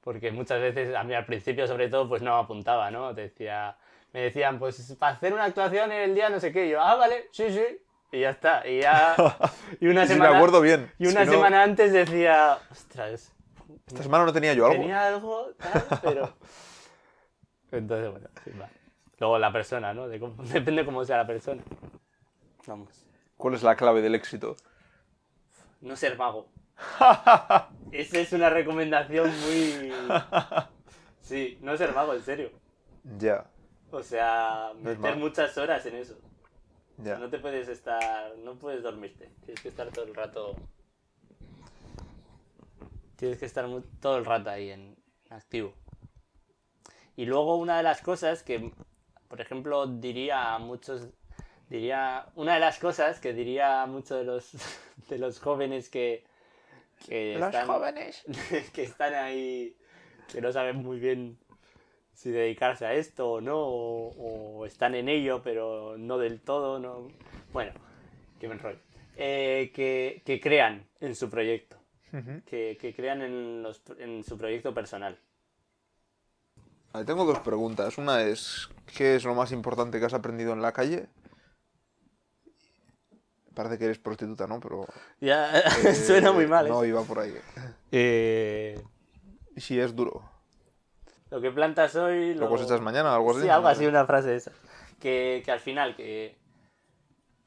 Porque muchas veces, a mí al principio sobre todo, pues no apuntaba, ¿no? Decía, me decían, pues para hacer una actuación el día no sé qué. Y yo, ah, vale, sí, sí. Y ya está. Y ya... Y una Y si semana... me acuerdo bien. Y una si no, semana antes decía, ostras, Esta semana no tenía yo algo. tenía algo, tal, pero... Entonces, bueno, sí, va. Luego la persona, ¿no? De cómo- depende cómo sea la persona. Vamos. ¿Cuál es la clave del éxito? No ser mago. Esa es una recomendación muy... Sí, no ser mago, en serio. Ya, O sea, meter muchas horas en eso. No te puedes estar... No puedes dormirte. Tienes que estar todo el rato... Tienes que estar todo el rato ahí en en activo. Y luego una de las cosas que, por ejemplo, diría a muchos... Diría... Una de las cosas que diría a muchos de los, de los jóvenes que... que están, jóvenes. que están ahí... Que no saben muy bien si dedicarse a esto o no, o, o están en ello, pero no del todo, no. Bueno, que me enrollo. Eh, que, que crean en su proyecto, que, que crean en, los, en su proyecto personal. Vale, tengo dos preguntas. Una es, ¿qué es lo más importante que has aprendido en la calle? Parece que eres prostituta, ¿no? Pero... Ya, eh, suena muy mal. No, ¿eh? iba por ahí. Eh, ¿Y si es duro? Lo que plantas hoy... ¿Lo cosechas mañana? ¿Algo así? Sí, algo así, una frase esa. Que, que al final, que,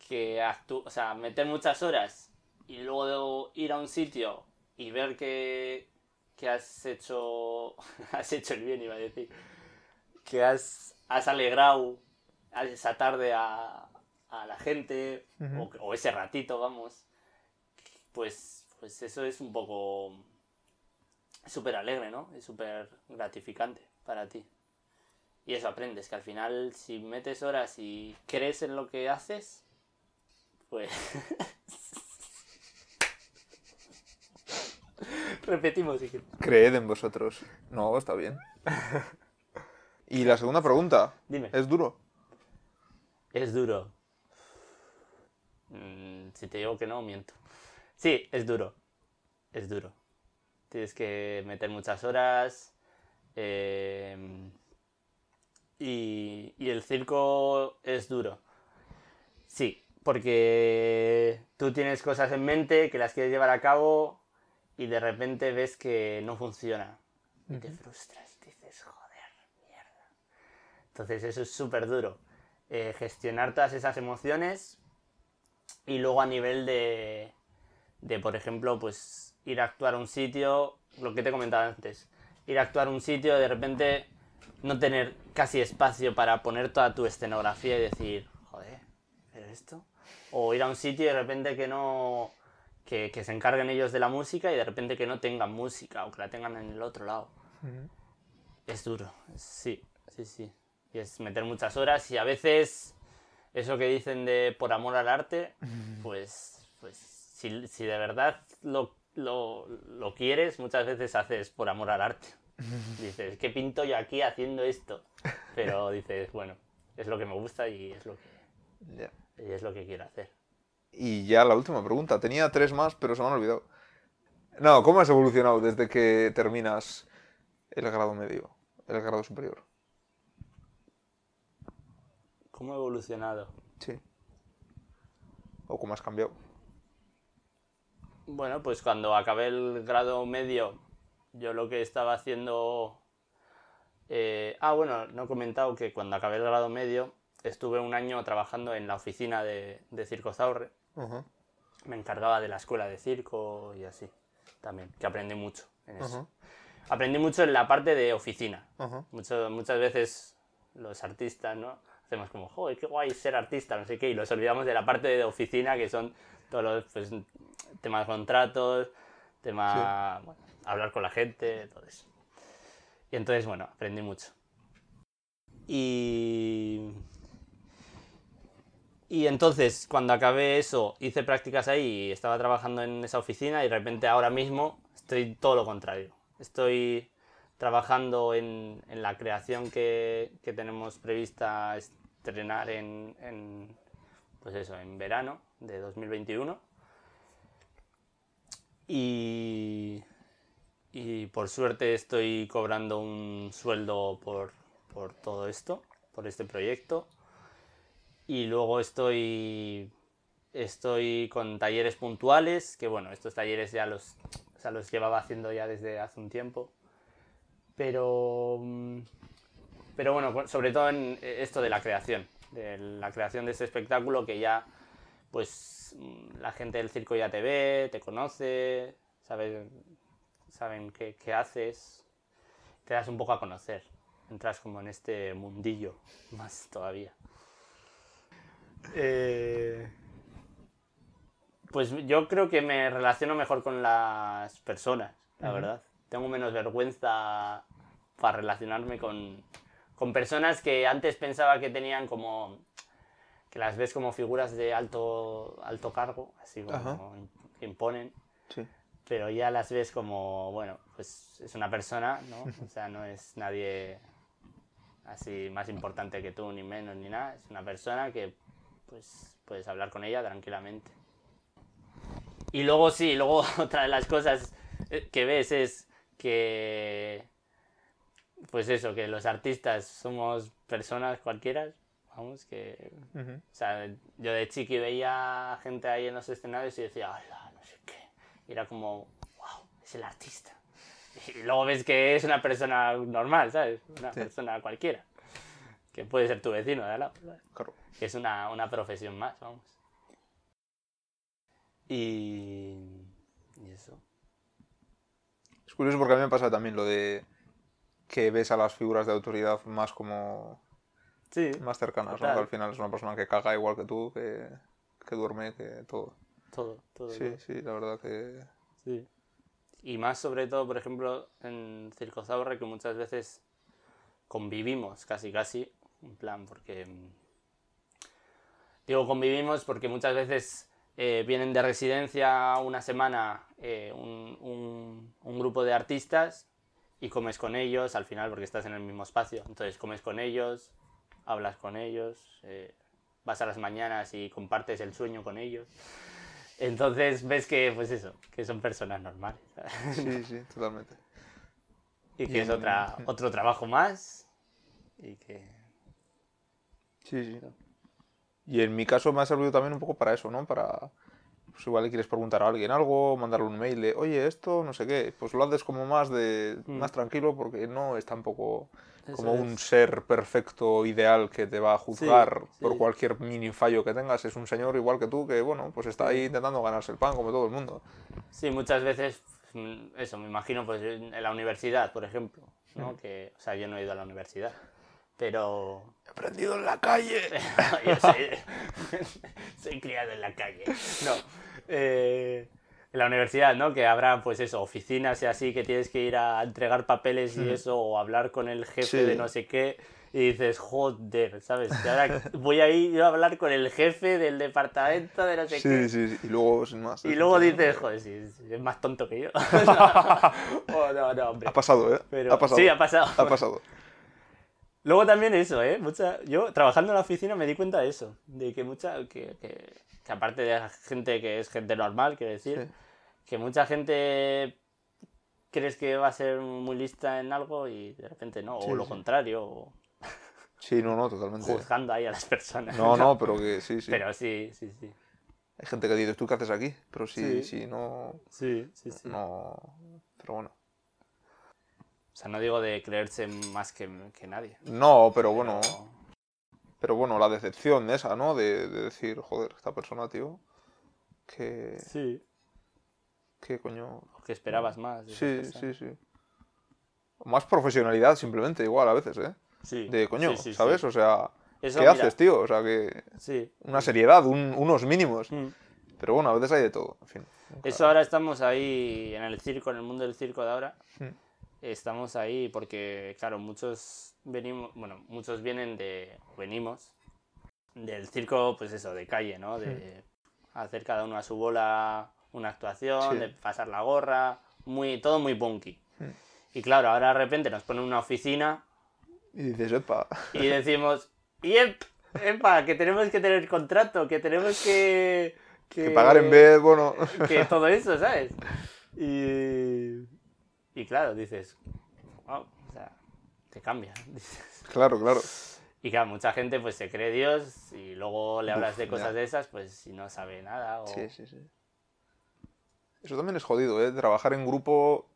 que actú- o sea, meter muchas horas y luego ir a un sitio y ver que, que has hecho, has hecho el bien, iba a decir, que has, has alegrado esa tarde a, a la gente, o, o ese ratito, vamos, pues, pues eso es un poco súper alegre, ¿no? Es súper gratificante para ti. Y eso aprendes, que al final si metes horas y crees en lo que haces, pues... Repetimos. Creed en vosotros. No, está bien. y la segunda pregunta. Dime. ¿Es duro? Es duro. Mm, si te digo que no, miento. Sí, es duro. Es duro. Tienes que meter muchas horas. eh, y, y el circo es duro. Sí, porque tú tienes cosas en mente que las quieres llevar a cabo y de repente ves que no funciona. Y te frustras y dices, joder, mierda. Entonces eso es súper duro. Eh, gestionar todas esas emociones y luego a nivel de, de, por ejemplo, pues ir a actuar a un sitio, lo que te comentaba antes, ir a actuar a un sitio, de repente no tener casi espacio para poner toda tu escenografía y decir, joder, ¿pero esto? O ir a un sitio y de repente que no, que, que se encarguen ellos de la música y de repente que no tengan música o que la tengan en el otro lado. Es duro, sí, sí, sí. Y es meter muchas horas y a veces eso que dicen de por amor al arte, pues, pues si, si de verdad lo, lo, lo quieres, muchas veces haces por amor al arte. Dices, ¿qué pinto yo aquí haciendo esto? Pero dices, bueno, es lo que me gusta y es lo que, y es lo que quiero hacer. Y ya la última pregunta. Tenía tres más, pero se me han olvidado. No, ¿cómo has evolucionado desde que terminas el grado medio, el grado superior? ¿Cómo he evolucionado? Sí. ¿O cómo has cambiado? Bueno, pues cuando acabé el grado medio, yo lo que estaba haciendo... eh, ah, bueno, no he comentado que cuando acabé el grado medio estuve un año trabajando en la oficina de, de Circo Zaurre. Ajá. Me encargaba de la escuela de circo y así también, que aprendí mucho en eso. Ajá. Aprendí mucho en la parte de oficina. Ajá. Mucho- muchas veces los artistas, ¿no? Hacemos como, joder, qué guay ser artista, no sé qué, y nos olvidamos de la parte de oficina, que son todos los pues, temas de contratos, tema, bueno, hablar con la gente, todo eso. Y entonces, bueno, aprendí mucho. Y... Y entonces, cuando acabé eso, hice prácticas ahí y estaba trabajando en esa oficina y de repente ahora mismo estoy todo lo contrario. Estoy trabajando en, en la creación que, que tenemos prevista estrenar en, en, pues eso, en verano de 2021. Y, y por suerte estoy cobrando un sueldo por, por todo esto, por este proyecto. Y luego estoy, estoy con talleres puntuales, que bueno, estos talleres ya los, los llevaba haciendo ya desde hace un tiempo. Pero, pero bueno, cu- sobre todo en esto de la creación, de la creación de este espectáculo que ya, pues mm, la gente del circo ya te ve, te conoce, saben, saben qué, qué haces, te das un poco a conocer, entras como en este mundillo más todavía. Eh, Pues yo creo que me relaciono mejor con las personas, la verdad. Tengo menos vergüenza para relacionarme con, con personas que antes pensaba que tenían como... que las ves como figuras de alto, alto cargo, así como que imponen, Sí. pero ya las ves como, bueno, pues es una persona, ¿no? O sea, no es nadie así más importante que tú, ni menos, ni nada. Es una persona que, pues, puedes hablar con ella tranquilamente. Y luego sí, luego otra de las cosas eh, que ves es que, pues eso, que los artistas somos personas cualquiera, vamos, que, o sea, yo de chiqui veía gente ahí en los escenarios y decía, hola, no sé qué, y era como, wow, es el artista. Y luego ves que es una persona normal, ¿sabes? Una Sí. persona cualquiera, que puede ser tu vecino de al lado. Claro. que es una, una profesión más, vamos. Y, y eso. Es curioso porque a mí me pasa también lo de que ves a las figuras de autoridad más como Sí, más cercanas, ¿no? Total. Que al final es una persona que caga igual que tú, que, que duerme, que todo. todo, todo. Sí, todo. sí, la verdad que... Sí. Y más sobre todo, por ejemplo, en Circozaurre, que muchas veces convivimos casi casi, en plan, porque... mm, Digo convivimos porque muchas veces eh, vienen de residencia una semana eh, un, un- un grupo de artistas y comes con ellos al final porque estás en el mismo espacio. Entonces comes con ellos, hablas con ellos, eh, vas a las mañanas y compartes el sueño con ellos. Entonces ves que, pues eso, que son personas normales. Sí, sí, totalmente. y que es otra, otro trabajo más. Y que... Sí, sí. Y en mi caso me ha servido también un poco para eso, ¿no? Para, pues igual le quieres preguntar a alguien algo, mandarle un mail de, oye, esto, no sé qué, pues lo haces como más de, Mm. más tranquilo porque no es tampoco Eso como es. un ser perfecto, ideal que te va a juzgar por sí. cualquier mini fallo que tengas. Es un señor igual que tú que, bueno, pues está ahí intentando ganarse el pan como todo el mundo. Sí, muchas veces, mm, eso, me imagino, pues en la universidad, por ejemplo, ¿no? Que, o sea, yo no he ido a la universidad, pero He aprendido en la calle. yo soy, soy criado en la calle. No, eh, en la universidad, ¿no? Que habrá, pues eso, oficinas y así, que tienes que ir a entregar papeles y eso, o hablar con el jefe Sí. de no sé qué, y dices, joder, ¿sabes? Que ahora voy a ir a hablar con el jefe del departamento de no sé qué. Sí, sí, sí. Y luego, sin más. Y luego dices, joder, sí, sí, es más tonto que yo. oh, no, no, hombre. Ha pasado, ¿eh? Pero- Ha pasado. Sí, ha pasado. Ha pasado. Luego también eso, ¿eh? Mucha... Yo trabajando en la oficina me di cuenta de eso. De que mucha. Que, que- que aparte de la gente que es gente normal, quiero decir, Sí. que mucha gente crees que va a ser muy lista en algo y de repente no, Sí, o lo sí. contrario, o Sí, no, no, totalmente. juzgando ahí a las personas. No, no, pero que sí, sí. Pero sí, sí, sí. Hay gente que dice, ¿tú qué haces aquí? Pero sí, Sí. sí, no, Sí, sí, sí. no... Pero bueno. O sea, no digo de creerse más que, que nadie. No, pero bueno, pero- bueno, la decepción esa, ¿no? De, de decir, joder, esta persona, tío, que, Sí. que coño... que esperabas más. Sí, sí, sí. Más profesionalidad simplemente, igual a veces, ¿eh? Sí. De coño, Sí, sí, sí. ¿sabes? O sea, Eso, ¿qué mira, haces, tío? O sea, que Sí. una seriedad, un- unos mínimos. Mm. Pero bueno, a veces hay de todo, en fin. nunca- Eso ahora estamos ahí en el circo, en el mundo del circo de ahora. Mm. Estamos ahí porque, claro, muchos venimos, bueno, muchos vienen de, venimos del circo, pues eso, de calle, ¿no? De hacer cada uno a su bola una actuación, Sí. de pasar la gorra, muy, todo muy punky. Y claro, ahora de repente nos ponen una oficina Y dices, epa, y decimos, ¡Yep! ¡Epa! Que tenemos que tener contrato, que tenemos que... que pagar en vez, bueno... que todo eso, ¿sabes? Y, y claro, dices, wow, o sea, te cambia. dices. claro, claro. Y claro, mucha gente pues se cree Dios y luego le hablas Uf, de cosas ya. de esas, pues si no sabe nada o... Sí, sí, sí. Eso también es jodido, ¿eh? Trabajar en grupo...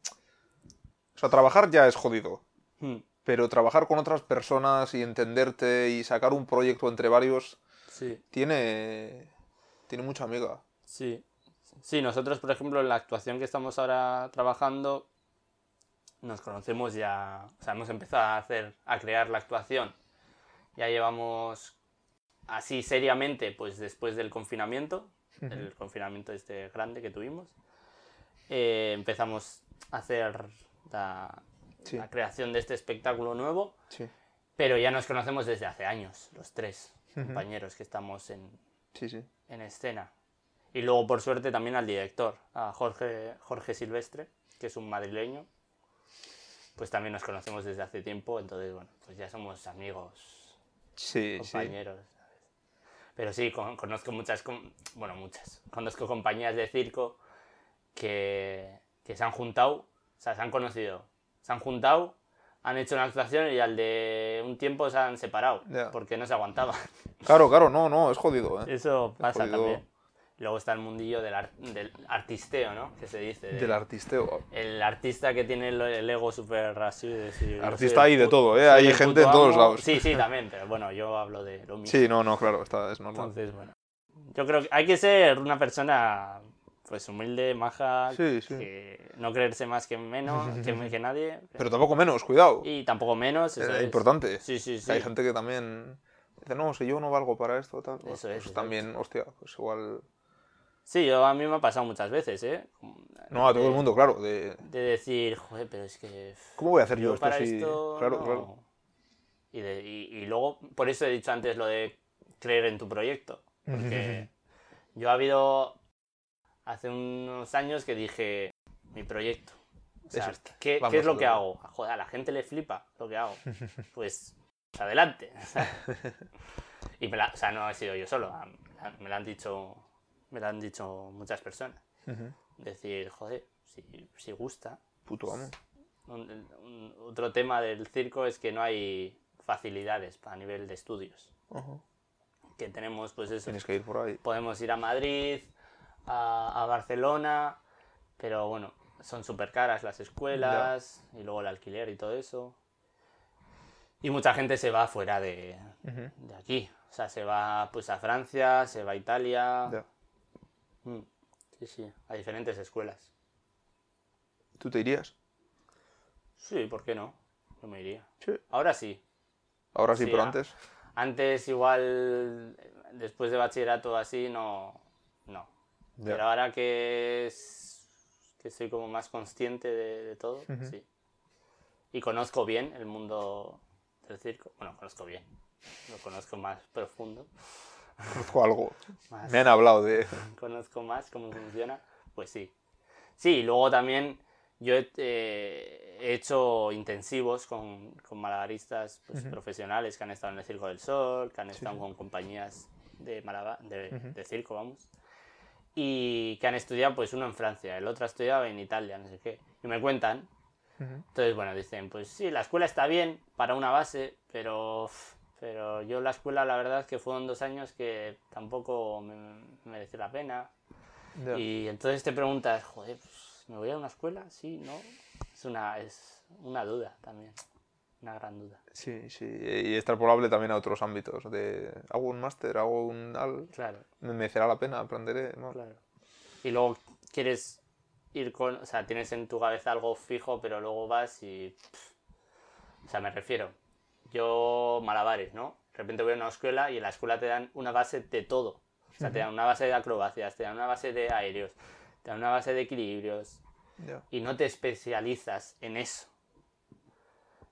O sea, trabajar ya es jodido. Hmm, Pero trabajar con otras personas y entenderte y sacar un proyecto entre varios Sí, tiene... Tiene mucha amiga. sí. Sí, nosotros, por ejemplo, en la actuación que estamos ahora trabajando, nos conocemos ya, o sea, hemos empezado a hacer, a crear la actuación. Ya llevamos así seriamente, pues después del confinamiento, el confinamiento este grande que tuvimos, eh, empezamos a hacer la, Sí. la creación de este espectáculo nuevo, Sí, pero ya nos conocemos desde hace años, los tres Ujú. compañeros que estamos en, sí. en escena. Y luego, por suerte, también al director, a Jorge, Jorge Silvestre, que es un madrileño. Pues también nos conocemos desde hace tiempo, entonces, bueno, pues ya somos amigos, Sí, sí. compañeros. ¿sabes? Pero sí, con- conozco muchas, com- bueno, muchas. Conozco compañías de circo que, que se han juntado, o sea, se han conocido, se han juntado, han hecho una actuación y al de un tiempo se han separado, porque no se aguantaban. Claro, claro, no, no, es jodido, ¿eh? Eso pasa jodido. también. Luego está el mundillo del, del artisteo, ¿no? Que se dice. de- Del artisteo. El artista que tiene el, el ego súper así. de decir, Artista hay de todo, ¿eh? Hay gente en todos lados. Sí, sí, también, pero bueno, yo hablo de lo mismo. Sí, no, no, claro, está, es normal. Entonces, bueno. Yo creo que hay que ser una persona pues humilde, maja, Sí, sí. que no creerse más que menos, que, que nadie. Pero tampoco menos, cuidado. Y tampoco menos. eso es es. importante. Sí, sí, sí. Hay gente que también Dice, no, si yo no valgo para esto, tal. Eso es, pues también, hostia, pues igual. Sí, yo a mí me ha pasado muchas veces, ¿eh? No, a todo el mundo, claro. De, De decir, joder, pero es que... ¿Cómo voy a hacer yo, Yo esto para si- esto. Claro, no. claro. Y, de- y- y luego, por eso he dicho antes lo de creer en tu proyecto. Porque yo ha habido hace unos años que dije, mi proyecto. O sea, Es. ¿qué, qué es lo que hago? Joder, a la gente le flipa lo que hago. Pues, pues adelante. y me la- o sea, no he sido yo solo. Me lo han dicho, me lo han dicho muchas personas. Ujú. Decir, joder, si, si gusta, Puto amo. un- un- otro tema del circo es que no hay facilidades a nivel de estudios. Ajá. Que tenemos, pues eso, Tienes que ir por ahí. podemos ir a Madrid, a, a Barcelona, pero bueno, son súper caras las escuelas y luego el alquiler y todo eso. Y mucha gente se va fuera de, Ujú. de aquí. O sea, se va pues a Francia, se va a Italia. Ya. Mm, Sí, sí, a diferentes escuelas. ¿Tú te irías? Sí, ¿por qué no? Yo me iría. Sí. Ahora sí. Ahora sí, Sí, pero antes. Antes igual, después de bachillerato así, no. No. Ya. Pero ahora que, es, que soy como más consciente de, de todo, Ujú. sí. Y conozco bien el mundo del circo. Bueno, conozco bien. Lo conozco más profundo. Conozco algo. Más, Me han hablado de. conozco más cómo funciona. Pues sí. Sí, y luego también yo he, eh, he hecho intensivos con, con malabaristas pues, profesionales que han estado en el Circo del Sol, que han estado con compañías de, malaba- de, de circo, vamos. Y que han estudiado, pues uno en Francia, el otro ha estudiado en Italia, no sé qué. Y me cuentan. Ujú. Entonces, bueno, dicen, pues sí, la escuela está bien para una base, pero, pero yo la escuela, la verdad es que fueron dos años que tampoco me, me mereció la pena. Y entonces te preguntas, joder, pues, ¿me voy a una escuela? Sí, ¿no? Es una, es una duda también, una gran duda. Sí, sí. Y extrapolable también a otros ámbitos. De hago un máster, hago un al. Claro, Me merecerá la pena, aprenderé. ¿no? claro. Y luego quieres ir con, o sea, tienes en tu cabeza algo fijo, pero luego vas y... pff. O sea, me refiero, yo malabares, ¿no? De repente voy a una escuela y en la escuela te dan una base de todo. O sea, te dan una base de acrobacias, te dan una base de aéreos, te dan una base de equilibrios, Ya. y no te especializas en eso.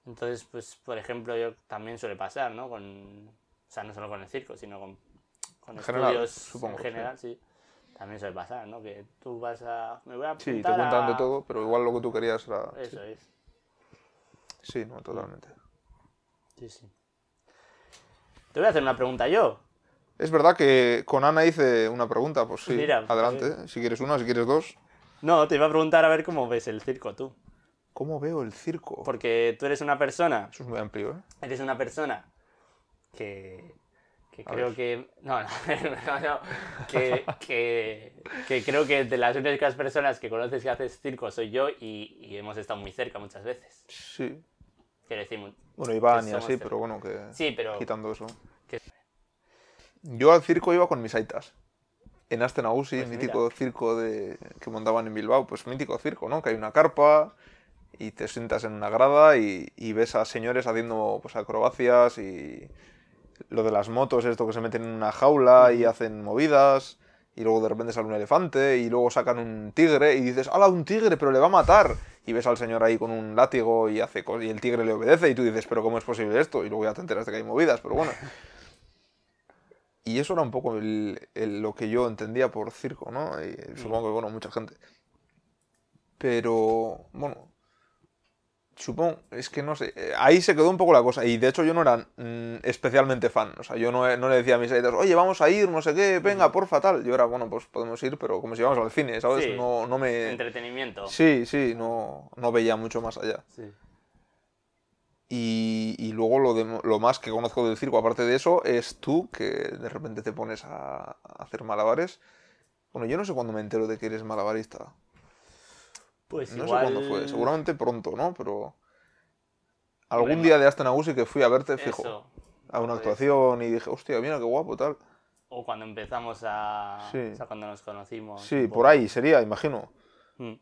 Entonces, pues, por ejemplo, yo también suele pasar, ¿no? Con, o sea, no solo con el circo, sino con, con En general, estudios supongo, en general, sí. También suele pasar, ¿no? Que tú vas a... Me voy a Sí, te cuentan de todo, pero igual lo que tú querías era. Eso es. Sí, no, totalmente. Sí, sí. Te voy a hacer una pregunta yo. Es verdad que con Ana hice una pregunta, pues sí. Mira, pues adelante. Si quieres una, si quieres dos. No, te iba a preguntar a ver cómo ves el circo tú. ¿Cómo veo el circo? Porque tú eres una persona Eso es muy amplio, ¿eh? eres una persona que, que A creo ver. que no, no, no, no, que, que, que creo que de las únicas personas que conoces que haces circo soy yo y, y hemos estado muy cerca muchas veces. Sí. Quiero decir, Bueno, Iván y así, pero bueno, que. sí, pero Quitando eso. Yo al circo iba con mis aitas. En Astenagusi, Pues mítico circo de... que montaban en Bilbao, pues mítico circo, ¿no? Que hay una carpa y te sientas en una grada y, y ves a señores haciendo pues, acrobacias y lo de las motos, esto que se meten en una jaula y hacen movidas y luego de repente sale un elefante y luego sacan un tigre y dices, ¡hala, un tigre, pero le va a matar! Y ves al señor ahí con un látigo y, hace y el tigre le obedece y tú dices, ¿pero cómo es posible esto? Y luego ya te enteras de que hay movidas, pero bueno. Y eso era un poco el- el- lo que yo entendía por circo, ¿no? Y supongo que, bueno, mucha gente. Pero, bueno, supongo, es que no sé, eh, ahí se quedó un poco la cosa. Y de hecho yo no era mm, especialmente fan. O sea, yo no, no le decía a mis aitas, oye, vamos a ir, no sé qué, venga, porfa, tal. Yo era, bueno, pues podemos ir, pero como si íbamos al cine, ¿sabes? Sí. No, no me... entretenimiento. Sí, sí, no, no veía mucho más allá. Sí. Y, y luego lo, de, lo más que conozco del circo, aparte de eso, es tú que de repente te pones a, a hacer malabares. Bueno, yo no sé cuándo me entero de que eres malabarista. Pues No igual... sé cuándo fue, seguramente pronto, ¿no? Pero algún día de Astenagusi que fui a verte, fijo, Eso. a una Pues, actuación y dije, hostia, mira qué guapo, tal. O cuando empezamos a... Sí. O sea, cuando nos conocimos. Sí, por ahí sería, imagino. Mm.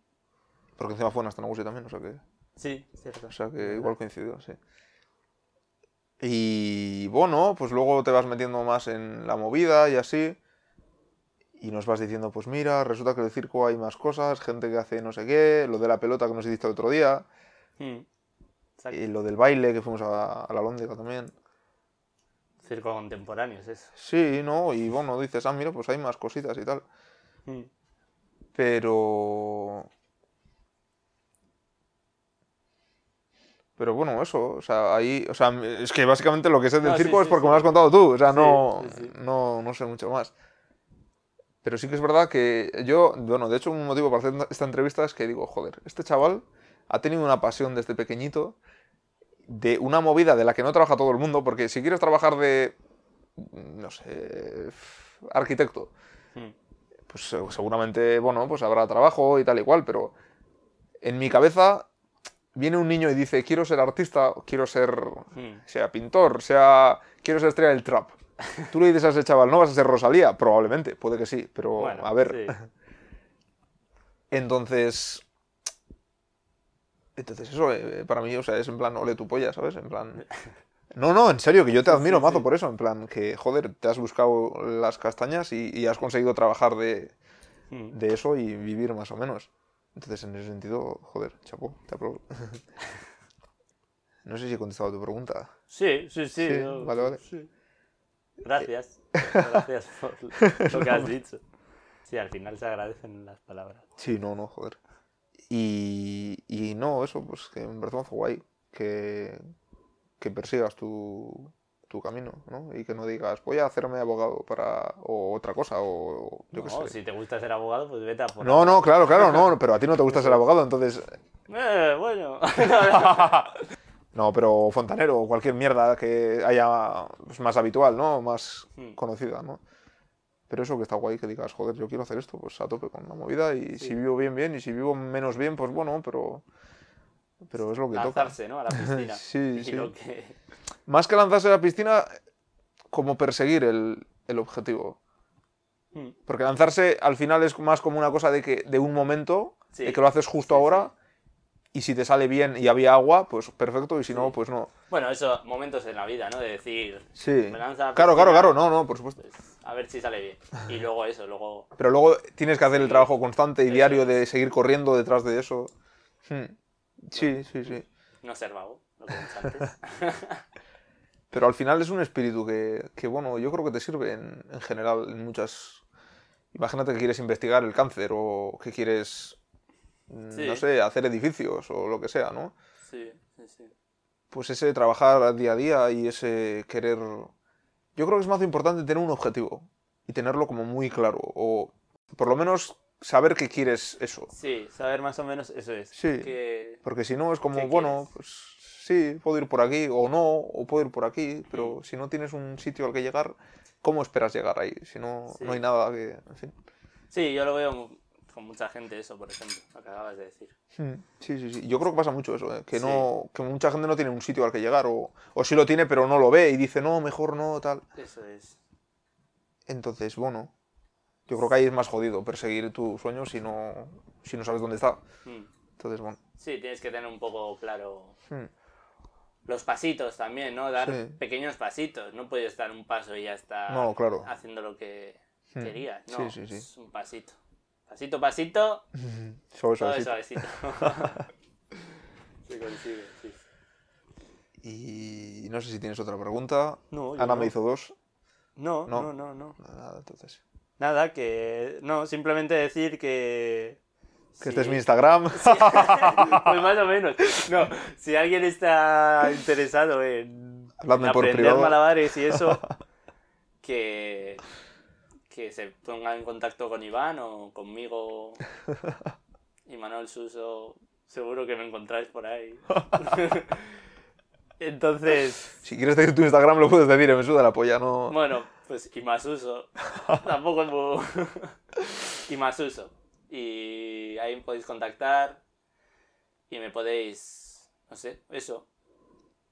Porque encima fue en Astenagusi también, o sea que, Sí, cierto. o sea que igual coincidió, sí. Y bueno, pues luego te vas metiendo más en la movida y así. Y nos vas diciendo, pues mira, resulta que en el circo hay más cosas, gente que hace no sé qué, lo de la pelota que nos hiciste el otro día, Mm. Exacto. y lo del baile que fuimos a, a la Lóndiga también. Circo contemporáneo es eso. Sí, ¿no? Y bueno, dices, ah, mira, pues hay más cositas y tal. Mm. Pero... Pero bueno, eso, o sea, ahí, o sea, es que básicamente lo que sé del No, sí, circo es porque sí. me lo has contado tú, o sea, no, no, no sé mucho más. Pero sí que es verdad que yo, bueno, de hecho un motivo para hacer esta entrevista es que digo, joder, este chaval ha tenido una pasión desde pequeñito de una movida de la que no trabaja todo el mundo, porque si quieres trabajar de, no sé, arquitecto, Mm. pues se- seguramente, bueno, pues habrá trabajo y tal y cual, pero en mi cabeza viene un niño y dice, quiero ser artista, quiero ser, Mm. sea pintor, sea, quiero ser estrella del trap. Tú le dices a ese chaval, ¿no vas a ser Rosalía? Probablemente, puede que sí, pero Bueno, a ver. sí. Entonces... Entonces eso, eh, para mí, o sea, es en plan, ole tu polla, ¿sabes? En plan... No, no, en serio, que yo te admiro, sí, mazo, sí. por eso. En plan, que, joder, te has buscado las castañas y, y has conseguido trabajar de, Mm. de eso y vivir más o menos. Entonces, en ese sentido, joder, chapo, te aplaudo. No sé si he contestado a tu pregunta. Sí, sí, sí. Vale, vale. Gracias. Gracias por lo que has dicho. Sí, al final se agradecen las palabras. Sí, no, no, joder. Y, y no, eso, pues que me parece guay. Que, que persigas tu, tu camino, ¿no? Y que no digas, voy a hacerme abogado para. o otra cosa, o yo qué No, sé. si te gusta ser abogado, pues vete a por No, no, claro, claro, no, pero a ti no te gusta ser abogado, entonces. Eh, bueno. No, pero fontanero o cualquier mierda que haya pues, más habitual, ¿no? Más Hmm. conocida, ¿no? Pero eso que está guay, que digas, joder, yo quiero hacer esto, pues a tope con la movida y Sí. si vivo bien, bien, y si vivo menos bien, pues bueno, pero... Pero es lo que toca. Lanzarse, ¿no? A la piscina. Sí, sí. que- Más que lanzarse a la piscina, como perseguir el, el objetivo. Mm. Porque lanzarse al final es más como una cosa de que de un momento, Sí. de que lo haces justo Sí, ahora, y si te sale bien y había agua, pues perfecto, y si no, pues no. Bueno, eso, momentos en la vida, ¿no? De decir, Sí. Me Claro, claro, claro, no, no, por supuesto. pues, a ver si sale bien. Y luego eso, luego... Pero luego tienes que hacer el trabajo constante y Eso diario de seguir corriendo detrás de eso. Hmm. Sí, sí, sí. No ser vago, lo que antes. Pero al final es un espíritu que, que, bueno, yo creo que te sirve en, en general en muchas... Imagínate que quieres investigar el cáncer o que quieres, Sí. no sé, hacer edificios o lo que sea, ¿no? Sí, sí, sí. Pues ese trabajar día a día y ese querer... Yo creo que es más importante tener un objetivo y tenerlo como muy claro o por lo menos saber que quieres eso. Sí, saber más o menos eso es. Sí. Que... Porque si no es como, ¿Qué bueno, quieres? pues sí, puedo ir por aquí o no, o puedo ir por aquí, Mm. pero si no tienes un sitio al que llegar, ¿cómo esperas llegar ahí? Si no, Sí. no hay nada que... En fin. Sí, yo lo veo con mucha gente eso, por ejemplo, lo que acabas de decir. Hmm, Sí, sí, sí. Yo creo que pasa mucho eso, ¿eh? que, Sí. no, que mucha gente no tiene un sitio al que llegar, o, o sí lo tiene pero no lo ve y dice, no, mejor no, tal. Eso es. Entonces, bueno, yo creo que ahí es más jodido perseguir tu sueño si no, si no sabes dónde está. Mm. Entonces, bueno. Sí, tienes que tener un poco claro hmm, los pasitos también, ¿no? Dar Sí. pequeños pasitos. No puedes dar un paso y ya estar No, claro. haciendo lo que Hmm. querías. Sí, No, sí, sí. es un pasito. Pasito, pasito, Suave, todo suavecito. Se consigue, sí. Y no sé si tienes otra pregunta. No, Ana no. me hizo dos. No, No. no, no, no. Nada, entonces. Nada, que... No, simplemente decir que... Que este es mi Instagram. pues más o menos. No, si alguien está interesado en, Habladme en por aprender privado. malabares y eso, que, que se ponga en contacto con Iván o conmigo y Manuel Suso. Seguro que me encontráis por ahí. Entonces, Si quieres decir tu Instagram lo puedes decir, me suda la polla, no. bueno, pues Imasuso. Tampoco es muy... Imasuso. Y ahí me podéis contactar y me podéis... No sé, eso.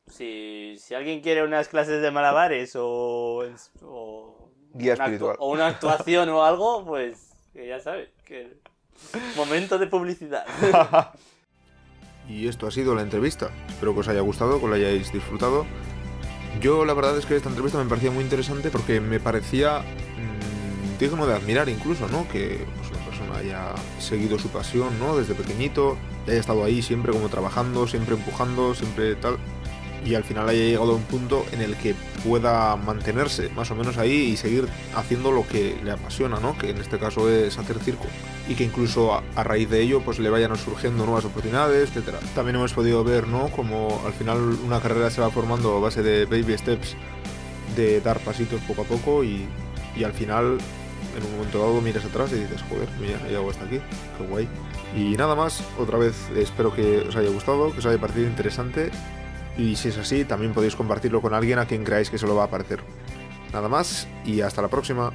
Si, si alguien quiere unas clases de malabares o... o Guía espiritual. o una actuación o algo, pues que ya sabes. Que... Momento de publicidad. Y esto ha sido la entrevista. Espero que os haya gustado, que lo hayáis disfrutado. yo la verdad es que esta entrevista me parecía muy interesante porque me parecía mmm, digno de admirar incluso, ¿no? Que pues, una persona haya seguido su pasión, ¿no? Desde pequeñito, haya estado ahí siempre como trabajando, siempre empujando, siempre tal y al final haya llegado a un punto en el que pueda mantenerse más o menos ahí y seguir haciendo lo que le apasiona, ¿no? Que en este caso es hacer circo. Y que incluso a, raíz de ello pues le vayan surgiendo nuevas oportunidades, etcétera. También hemos podido ver, ¿no? Como al final una carrera se va formando a base de baby steps, de dar pasitos poco a poco y, y al final en un momento dado miras atrás y dices, joder, mira, he llegado hasta aquí, qué guay. Y nada más, otra vez espero que os haya gustado, que os haya parecido interesante y si es así, también podéis compartirlo con alguien a quien creáis que se lo va a parecer. Nada más y hasta la próxima.